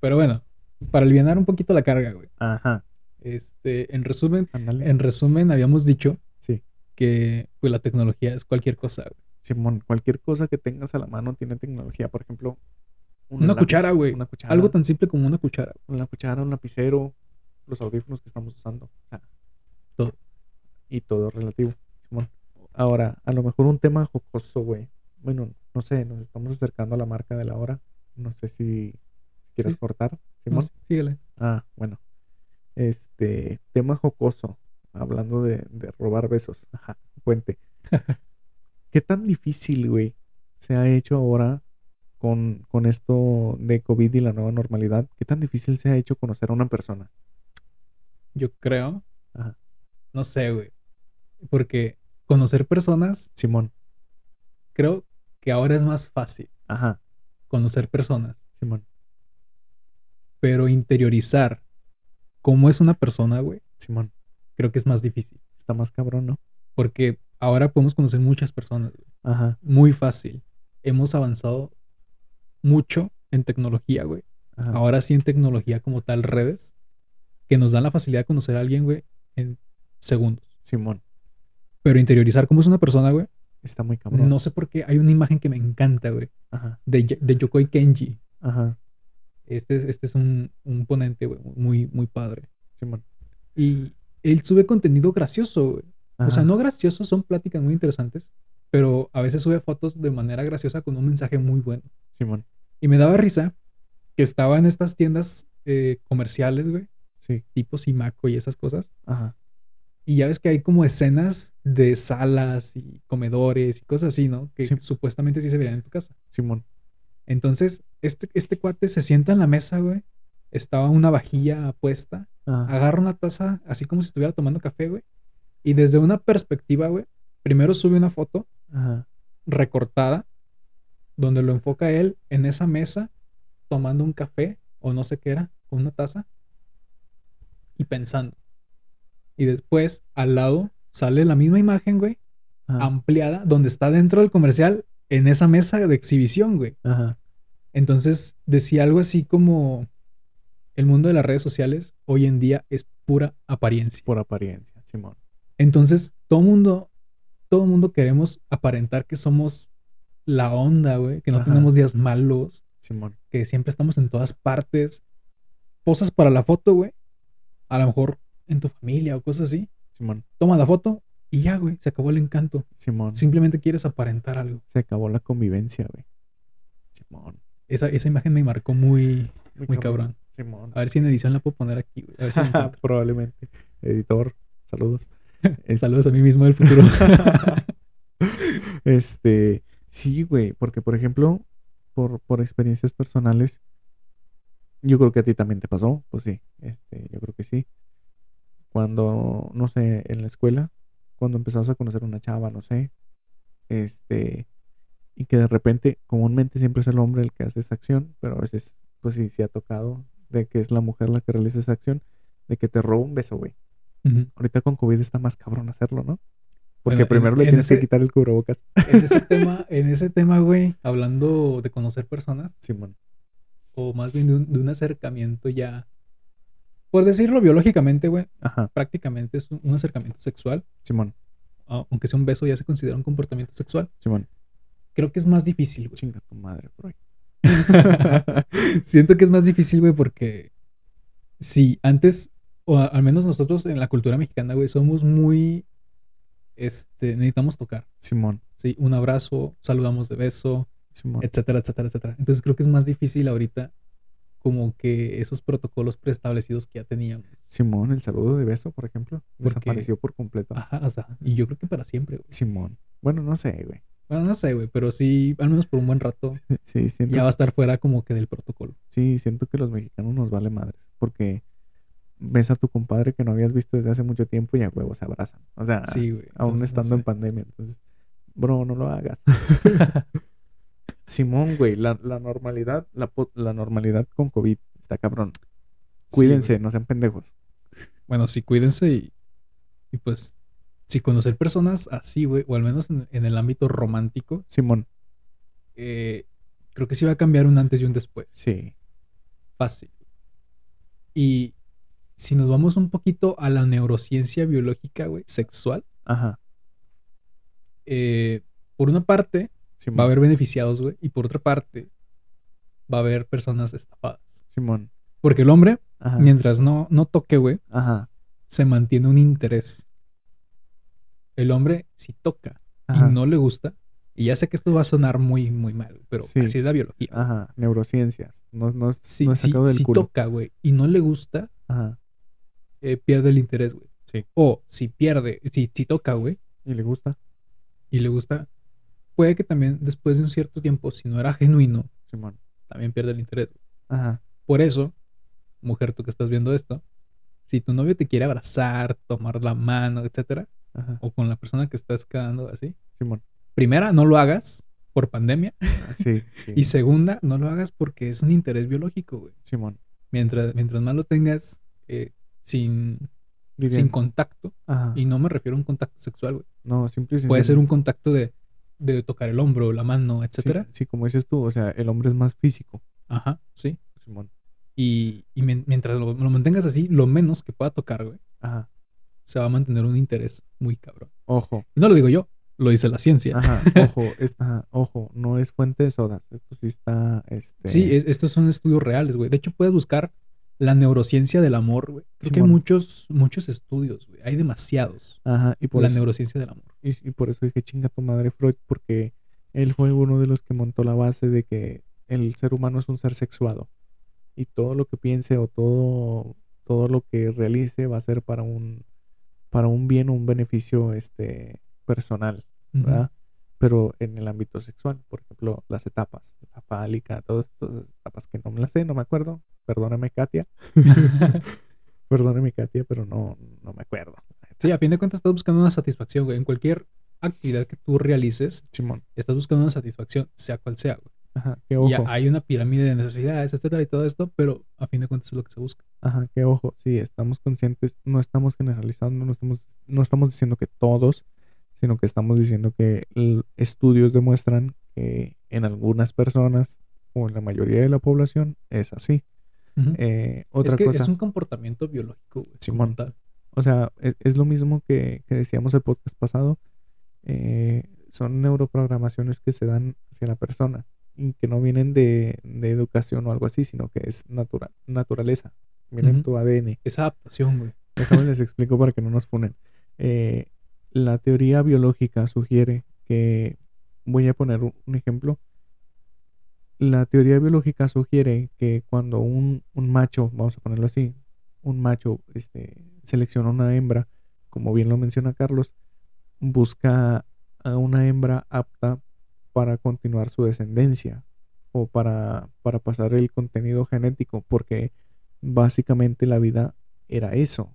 Pero bueno, para aliviar un poquito la carga, güey. Ajá. Este, en resumen, Ándale. en resumen, habíamos dicho Sí. que pues, la tecnología es cualquier cosa, güey. Simón, cualquier cosa que tengas a la mano tiene tecnología. Por ejemplo, un Una lápiz, cuchara, güey. Una cuchara. Algo tan simple como una cuchara. Una cuchara, un lapicero, los audífonos que estamos usando. O sea, Todo. Y todo relativo. Simón. Ahora, a lo mejor un tema jocoso, güey. Bueno, no sé, nos estamos acercando a la marca de la hora. No sé si, si quieres Sí. cortar, No, Simón. sí, síguele. Ah, bueno. Este, tema jocoso. Hablando de, de robar besos. Ajá, puente. ¿Qué tan difícil, güey, se ha hecho ahora con, con esto de COVID y la nueva normalidad? ¿Qué tan difícil se ha hecho conocer a una persona? Yo creo. Ajá. No sé, güey. Porque conocer personas, Simón. creo que ahora es más fácil Ajá, conocer personas. Simón. Pero interiorizar cómo es una persona, güey, Simón. creo que es más difícil. Está más cabrón, ¿no? Porque ahora podemos conocer muchas personas, güey. Ajá, Muy fácil. Hemos avanzado mucho en tecnología, güey. ajá. Ahora sí en tecnología como tal, redes, que nos dan la facilidad de conocer a alguien, güey, en segundos. Simón. Pero interiorizar cómo es una persona, güey, Está muy cabrón. no sé por qué. Hay una imagen que me encanta, güey, Ajá, de, de Yokoi Kenji. ajá. Este, es- este es un, un ponente, güey, muy, muy padre. Simón. Y él sube contenido gracioso, güey. O sea, Ajá, no gracioso, son pláticas muy interesantes, pero a veces sube fotos de manera graciosa con un mensaje muy bueno. Simón. Y me daba risa que estaba en estas tiendas eh, comerciales, güey, Sí. tipo Simaco y esas cosas. Ajá. Y ya ves que hay como escenas de salas y comedores y cosas así, ¿no? Que Sí. supuestamente sí se verían en tu casa. Simón. Entonces, este, este cuate se sienta en la mesa, güey. Estaba una vajilla puesta. Ajá. Agarra una taza, así como si estuviera tomando café, güey. Y desde una perspectiva, güey, primero sube una foto Ajá. recortada, donde lo enfoca él en esa mesa, tomando un café, o no sé qué era, con una taza, y pensando. Y después, al lado, sale la misma imagen, güey, Ajá. ampliada, donde está dentro del comercial, en esa mesa de exhibición, güey. Ajá. Entonces decía algo así como, el mundo de las redes sociales hoy en día es pura apariencia. Por apariencia, Simón. Entonces, todo mundo, todo mundo queremos aparentar que somos la onda, güey, que no Ajá. tenemos días malos, Simón. que siempre estamos en todas partes. Posas para la foto, güey. A lo mejor en tu familia o cosas así. Simón, Toma la foto y ya, güey, se acabó el encanto. Simón. Simplemente quieres aparentar algo. Se acabó la convivencia, güey. Simón. Esa, esa imagen me marcó muy, muy cabrón. Simón. A ver si en edición la puedo poner aquí, güey. A ver si. Probablemente. Editor, saludos. Saludos a mí mismo del futuro. este, sí, güey, porque por ejemplo, por, por experiencias personales, yo creo que a ti también te pasó, pues sí, este, yo creo que sí. Cuando, no sé, en la escuela, cuando empezabas a conocer una chava, no sé, este, y que de repente, comúnmente siempre es el hombre el que hace esa acción, pero a veces, pues sí, sí ha tocado de que es la mujer la que realiza esa acción, de que te roba un beso, güey. Ahorita con COVID está más cabrón hacerlo, ¿no? Porque Bueno, en- primero le en tienes que quitar el cubrebocas. En ese tema, en ese tema, güey, hablando de conocer personas, Simón. o más bien de un, de un acercamiento ya, por decirlo biológicamente, güey, Ajá, prácticamente es un, un acercamiento sexual, Simón, a- aunque sea un beso ya se considera un comportamiento sexual. Simón. Creo que es más difícil, güey. Chinga tu madre, Freud. Siento que es más difícil, güey, porque si antes, o al menos nosotros en la cultura mexicana, güey, somos muy, este, necesitamos tocar, Simón, ¿sí? Un abrazo, saludamos de beso, Simón. etcétera, etcétera, etcétera. Entonces creo que es más difícil ahorita como que esos protocolos preestablecidos que ya teníamos. Simón, el saludo de beso, por ejemplo, Porque- desapareció por completo. Ajá, o sea, y yo creo que para siempre, güey. Simón. Bueno, no sé, güey. Bueno, no sé, güey, pero sí, al menos por un buen rato, Sí, siento, ya va a estar fuera como que del protocolo. sí, siento que los mexicanos nos vale madres. Porque ves a tu compadre que no habías visto desde hace mucho tiempo y a huevo se abrazan. O sea, Sí, güey. aún entonces, no estando en pandemia. Entonces, bro, no lo hagas. Simón, güey, la, la normalidad, la, normalidad con COVID está cabrón. Cuídense, no sean pendejos. Bueno, sí, cuídense y, y pues, si conocer personas así, güey, o al menos en, en el ámbito romántico, Simón, eh, creo que sí va a cambiar un antes y un después. sí. Fácil. Y si nos vamos un poquito a la neurociencia biológica, güey, sexual, Ajá. eh, por una parte Simón, va a haber beneficiados, güey, y por otra parte va a haber personas estafadas. Simón. Porque el hombre, Ajá. mientras no, no toque, güey, Ajá. se mantiene un interés. El hombre, si toca Ajá. y no le gusta, y ya sé que esto va a sonar muy, muy mal, pero Sí. así es la biología. Ajá. Neurociencias. No, no, Si, no es si- sacado del si culo. toca, güey, y no le gusta, Ajá. Eh, pierde el interés, güey. Sí. O si pierde, si, si toca, güey, ¿Y le gusta? y le gusta, puede que también después de un cierto tiempo, si no era genuino, Simón. también pierde el interés. güey. Ajá. Por eso, mujer, tú que estás viendo esto, si tu novio te quiere abrazar, tomar la mano, etcétera, Ajá. o con la persona que estás quedando así, Simón. primera, no lo hagas por pandemia, Ah, Sí, sí. y segunda, no lo hagas porque es un interés biológico, güey. Simón. Mientras, mientras más lo tengas eh, sin, Diría- sin contacto, Ajá. y no me refiero a un contacto sexual, güey. No, simple y Puede ser un contacto de, de tocar el hombro, la mano, Sí, etcétera. Sí, como dices tú, o sea, el hombre es más físico. Ajá, sí. Simón. Y, y mientras lo, lo mantengas así, lo menos que pueda tocar, güey, Ajá. se va a mantener un interés muy cabrón. Ojo. No lo digo yo, lo dice la ciencia. Ajá. Ojo. es- ajá, Ojo. No es fuente de sodas. Esto sí está. Este... Sí, es- estos son estudios reales, güey. De hecho, puedes buscar la neurociencia del amor, güey. Creo que hay muchos, muchos estudios, güey. Hay demasiados. Ajá. Y por, la eso, neurociencia del amor. y, y por eso dije chinga tu madre Freud, porque él fue uno de los que montó la base de que el ser humano es un ser sexuado. Y todo lo que piense o todo, todo lo que realice va a ser para un, para un bien o un beneficio este, personal. ¿verdad? Pero en el ámbito sexual, por ejemplo, las etapas, la fálica, todas estas etapas que no me las sé, no me acuerdo. Perdóname, Katia. Perdóname, Katia, pero no, no me acuerdo. sí, a fin de cuentas estás buscando una satisfacción, güey. En cualquier actividad que tú realices, Simón. estás buscando una satisfacción, sea cual sea, güey. Ajá, qué Y ojo. hay una pirámide de necesidades, etcétera, y todo esto, pero a fin de cuentas es lo que se busca. Ajá, qué ojo. Sí, estamos conscientes, no estamos generalizando, no estamos, no estamos diciendo que todos, sino que estamos diciendo que estudios demuestran que en algunas personas o en la mayoría de la población es así. Eh, otra es que cosa. es un comportamiento biológico, güey. Simón. O sea, es, es lo mismo que, que decíamos el podcast pasado. eh, son neuroprogramaciones que se dan hacia la persona y que no vienen de, de educación o algo así, sino que es natural, naturaleza. Viene en Ujú. tu ADN. Es adaptación, güey. Déjame les explico para que no nos funen. Eh, la teoría biológica sugiere que, voy a poner un ejemplo, la teoría biológica sugiere que cuando un, un macho, vamos a ponerlo así, un macho este, selecciona una hembra, como bien lo menciona Carlos, busca a una hembra apta para continuar su descendencia o para, para pasar el contenido genético, porque básicamente la vida era eso,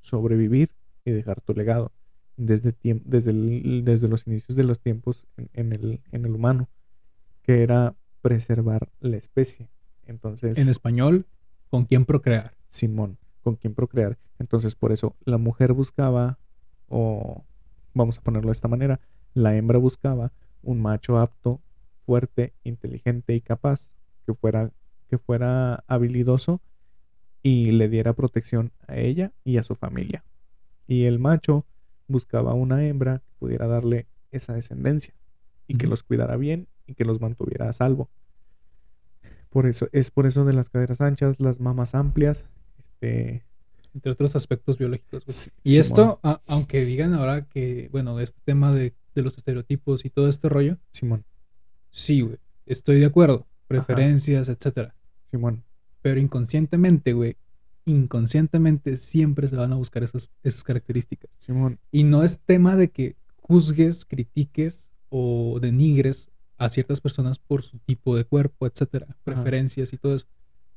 sobrevivir y dejar tu legado desde, desde, el- desde los inicios de los tiempos en, en el, en el humano, que era preservar la especie. Entonces, En español, ¿con quién procrear? Simón, con quién procrear. Entonces, por eso la mujer buscaba, o vamos a ponerlo de esta manera, la hembra buscaba un macho apto, fuerte, inteligente y capaz, que fuera, que fuera habilidoso y le diera protección a ella y a su familia. Y el macho buscaba una hembra que pudiera darle esa descendencia y que los cuidara bien y que los mantuviera a salvo. Por eso, es por eso de las caderas anchas, las mamas amplias, este, Entre otros aspectos biológicos. Sí, Y esto, a- aunque digan ahora que, bueno, este tema de, de los estereotipos y todo este rollo, Simón, sí, güey, estoy de acuerdo. Preferencias, etcétera. Simón, Pero inconscientemente, güey, inconscientemente siempre se van a buscar esas, esas características. Simón, Y no es tema de que juzgues, critiques o denigres a ciertas personas por su tipo de cuerpo, etcétera, preferencias y todo eso.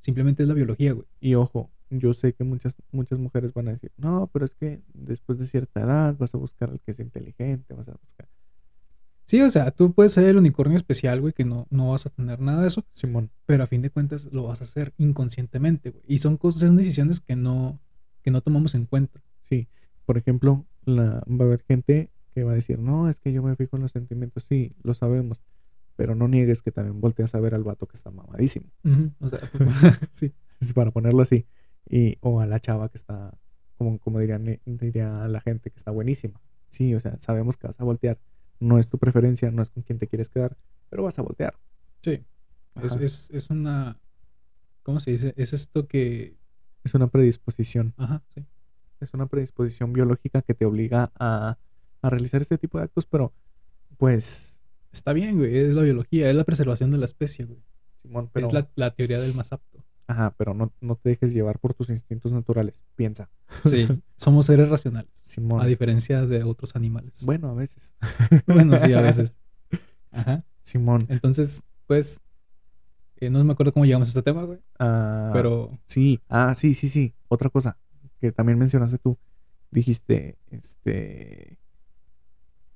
Simplemente es la biología, güey. y ojo, yo sé que muchas, muchas mujeres van a decir, no, pero es que después de cierta edad vas a buscar al que es inteligente, vas a buscar. Sí, o sea, tú puedes ser el unicornio especial, güey, que no, no vas a tener nada de eso, Simón, pero a fin de cuentas lo vas a hacer inconscientemente, güey. Y son cosas, son decisiones que no, que no tomamos en cuenta. sí. Por ejemplo, la, va a haber gente que va a decir, no, es que yo me fijo en los sentimientos, sí, lo sabemos, pero no niegues que también volteas a ver al vato que está mamadísimo, O sea, sí. es para ponerlo así, y, o a la chava que está, como, como dirían, diría la gente, que está buenísima. Sí, o sea, sabemos que vas a voltear. No es tu preferencia, no es con quien te quieres quedar, pero vas a voltear. Sí. Es, es, es una. ¿Cómo se dice? Es esto que. Es una predisposición. Ajá, sí. Es una predisposición biológica que te obliga a, a realizar este tipo de actos, pero pues, Está bien, güey. Es la biología, es la preservación de la especie, güey. Simón, pero, Es la, la teoría del más apto. Ajá, pero no, no te dejes llevar por tus instintos naturales. Piensa, Sí. Somos seres racionales. Simón. A diferencia de otros animales. Bueno, a veces. Bueno, sí, a veces. Ajá. Simón. Entonces, pues. eh, no me acuerdo cómo llegamos a este tema, güey. ah, Pero. Sí, ah, sí, sí, sí. Otra cosa que también mencionaste tú. Dijiste, este.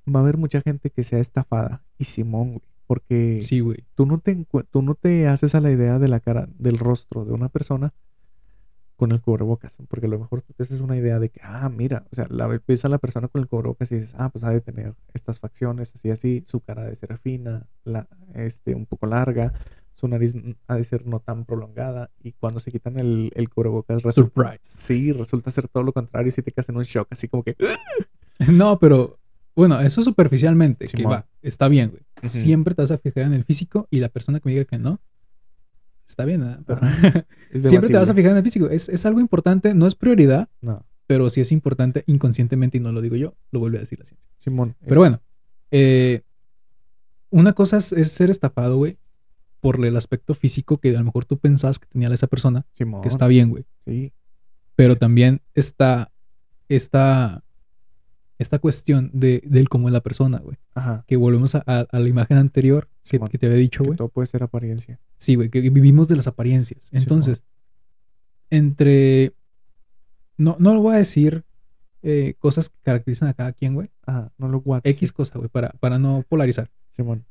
Va a haber mucha gente que sea estafada. Y Simón, güey. Porque Sí, güey. tú no te tú no te haces a la idea de la cara, del rostro de una persona con el cubrebocas. Porque a lo mejor tú te haces una idea de que, ah, mira, o sea, la ves a la persona con el cubrebocas y dices, ah, pues ha de tener estas facciones, así, así, su cara ha de ser fina, la, este, un poco larga, su nariz ha de ser no tan prolongada. Y cuando se quitan el, el cubrebocas, resulta, Surprise. sí, resulta ser todo lo contrario y si te quedas en un shock, así como que, No, pero. Bueno, eso superficialmente, que Simón. va, está bien, güey. Ujú. Siempre te vas a fijar en el físico y la persona que me diga que no, está bien, ¿verdad? Pero siempre te vas a fijar en el físico. Es, es algo importante, no es prioridad, No, pero sí es importante inconscientemente y no lo digo yo, lo vuelve a decir la ciencia. Simón. Pero es- bueno, eh, una cosa es, es ser estafado, güey, por el aspecto físico que a lo mejor tú pensabas que tenía esa persona, Simón, que está bien, güey. sí, Pero también está esta, esta cuestión de, del cómo es la persona, güey. ajá. Que volvemos a, a- a la imagen anterior que, te había dicho, güey. todo puede ser apariencia. Sí, güey, que vivimos de las apariencias. Entonces, entre... No, no lo voy a decir eh, cosas que caracterizan a cada quien, güey. Ajá, no lo WhatsApp. X cosa, güey, para, para no polarizar. Simón.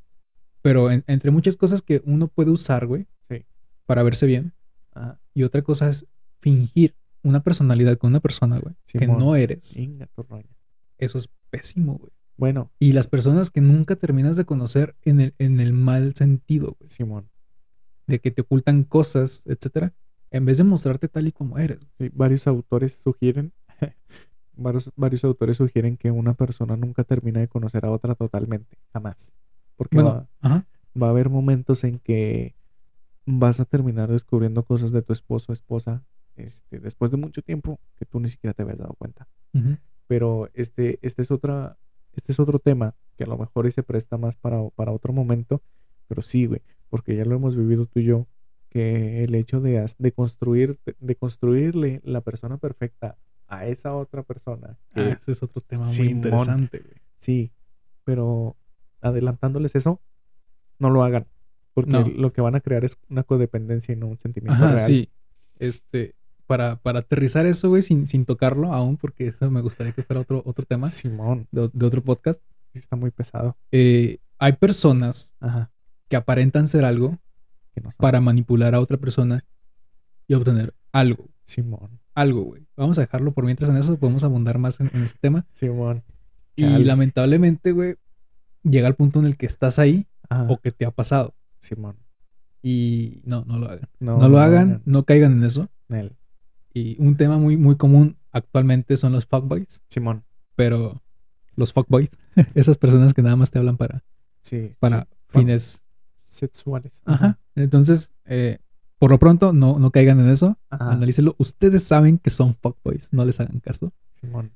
Pero en- entre muchas cosas que uno puede usar, güey, Sí. para verse bien. Ajá. Y otra cosa es fingir una personalidad con una persona, güey, que no eres. Inga tu roña. Eso es pésimo, güey. Bueno, Y las personas que nunca terminas de conocer en el, en el mal sentido, güey, Simón. de que te ocultan cosas, etcétera, en vez de mostrarte tal y como eres. sí, varios autores sugieren, varios, varios autores sugieren que una persona nunca termina de conocer a otra totalmente, jamás. Porque Bueno, va, ajá. va a haber momentos en que vas a terminar descubriendo cosas de tu esposo o esposa este, después de mucho tiempo que tú ni siquiera te habías dado cuenta. Pero este, este es otra, este es otro tema que a lo mejor y se presta más para, para otro momento. Pero sí, güey, porque ya lo hemos vivido tú y yo, que el hecho de, de construir, de, construirle la persona perfecta a esa otra persona. Ah, ese es otro tema muy interesante, güey. Sí, pero adelantándoles eso, no lo hagan. Porque lo que van a crear es una codependencia y no un sentimiento real. Sí, este, para, para aterrizar eso, güey, sin, sin tocarlo aún, porque eso me gustaría que fuera otro, otro tema. Simón. De, otro podcast. está muy pesado. Eh, hay personas que aparentan ser algo para manipular a otra persona y obtener algo. Simón. Algo, güey. Vamos a dejarlo por mientras en eso, podemos abundar más en, ese tema. Simón. Y lamentablemente, güey, llega el punto en el que estás ahí o que te ha pasado. Simón. Y no, no lo hagan. No, lo hagan, no caigan en eso. Y un tema muy, muy común actualmente son los fuckboys. Simón. Pero los fuckboys, esas personas que nada más te hablan para, sí, para fines sexuales. Ajá. Entonces, eh, por lo pronto, no, no caigan en eso. Analícenlo. Ustedes saben que son fuckboys. No les hagan caso. Simón.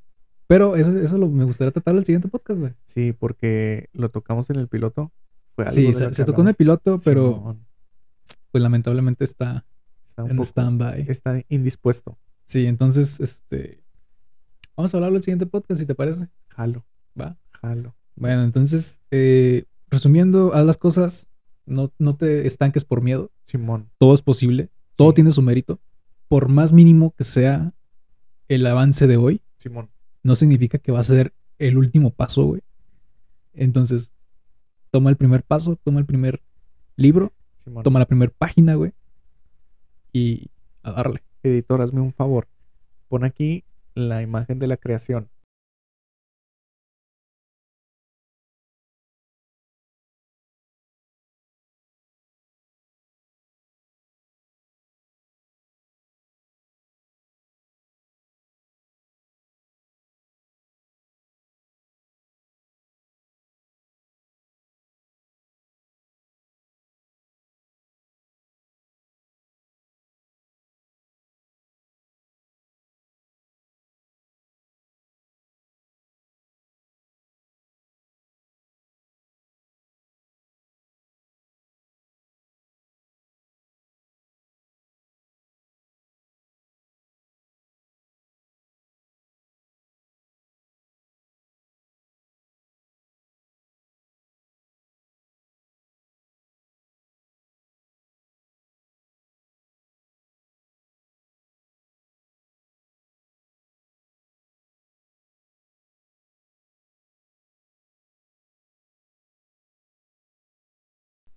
Pero eso, eso lo, me gustaría tratar en el siguiente podcast, güey. Sí, porque lo tocamos en el piloto. sí, se, tocó en el piloto, pero pues lamentablemente está, está en stand-by. Está indispuesto. Sí, entonces, este... Vamos a hablarlo en el siguiente podcast, si te parece. Jalo. Va. Jalo. Bueno, entonces, eh, resumiendo, haz las cosas, no, no te estanques por miedo. Simón. Todo es posible, todo tiene su mérito. Por más mínimo que sea el avance de hoy, Simón no significa que va a ser el último paso, güey. Entonces, toma el primer paso, toma el primer libro, toma la primera página, güey. Y a darle. Editor, hazme un favor. Pon aquí la imagen de la creación.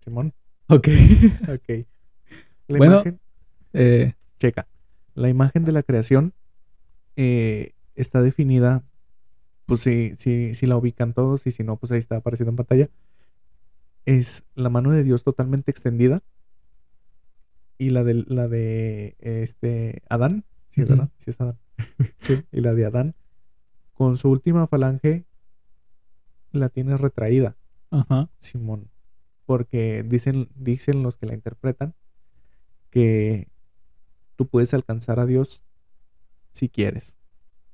Simón. Ok. ok. bueno, eh, checa. La imagen de la creación eh, está definida, pues si, si, si la ubican todos y si no, pues ahí está apareciendo en pantalla. Es la mano de Dios totalmente extendida y la de, la de este Adán, sí, ¿verdad? Sí es Adán. sí. Y la de Adán, con su última falange, la tiene retraída. Ajá. Simón porque dicen, dicen los que la interpretan que tú puedes alcanzar a Dios si quieres,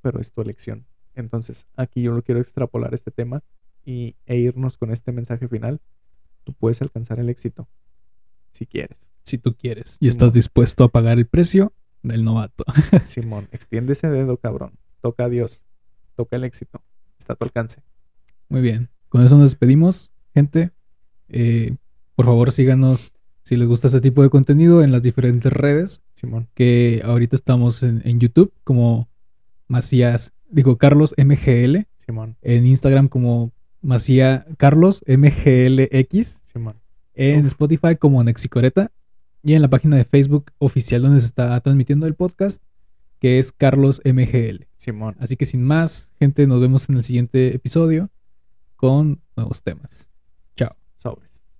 pero es tu elección. Entonces, aquí yo lo quiero extrapolar este tema y, e irnos con este mensaje final. Tú puedes alcanzar el éxito si quieres. Si tú quieres. Y estás dispuesto a pagar el precio del novato. Simón, extiende ese dedo, cabrón. Toca a Dios. Toca el éxito. Está a tu alcance. Muy bien. Con eso nos despedimos, gente. Eh, por favor, síganos si les gusta este tipo de contenido en las diferentes redes. Simón. Que ahorita estamos en, YouTube como Macías, digo Carlos MGL. Simón. En Instagram como Macías Carlos MGLX. Simón. En Spotify como Nexicoreta. Y en la página de Facebook oficial donde se está transmitiendo el podcast, que es Carlos MGL. Simón. Así que sin más, gente, nos vemos en el siguiente episodio con nuevos temas. Sobres.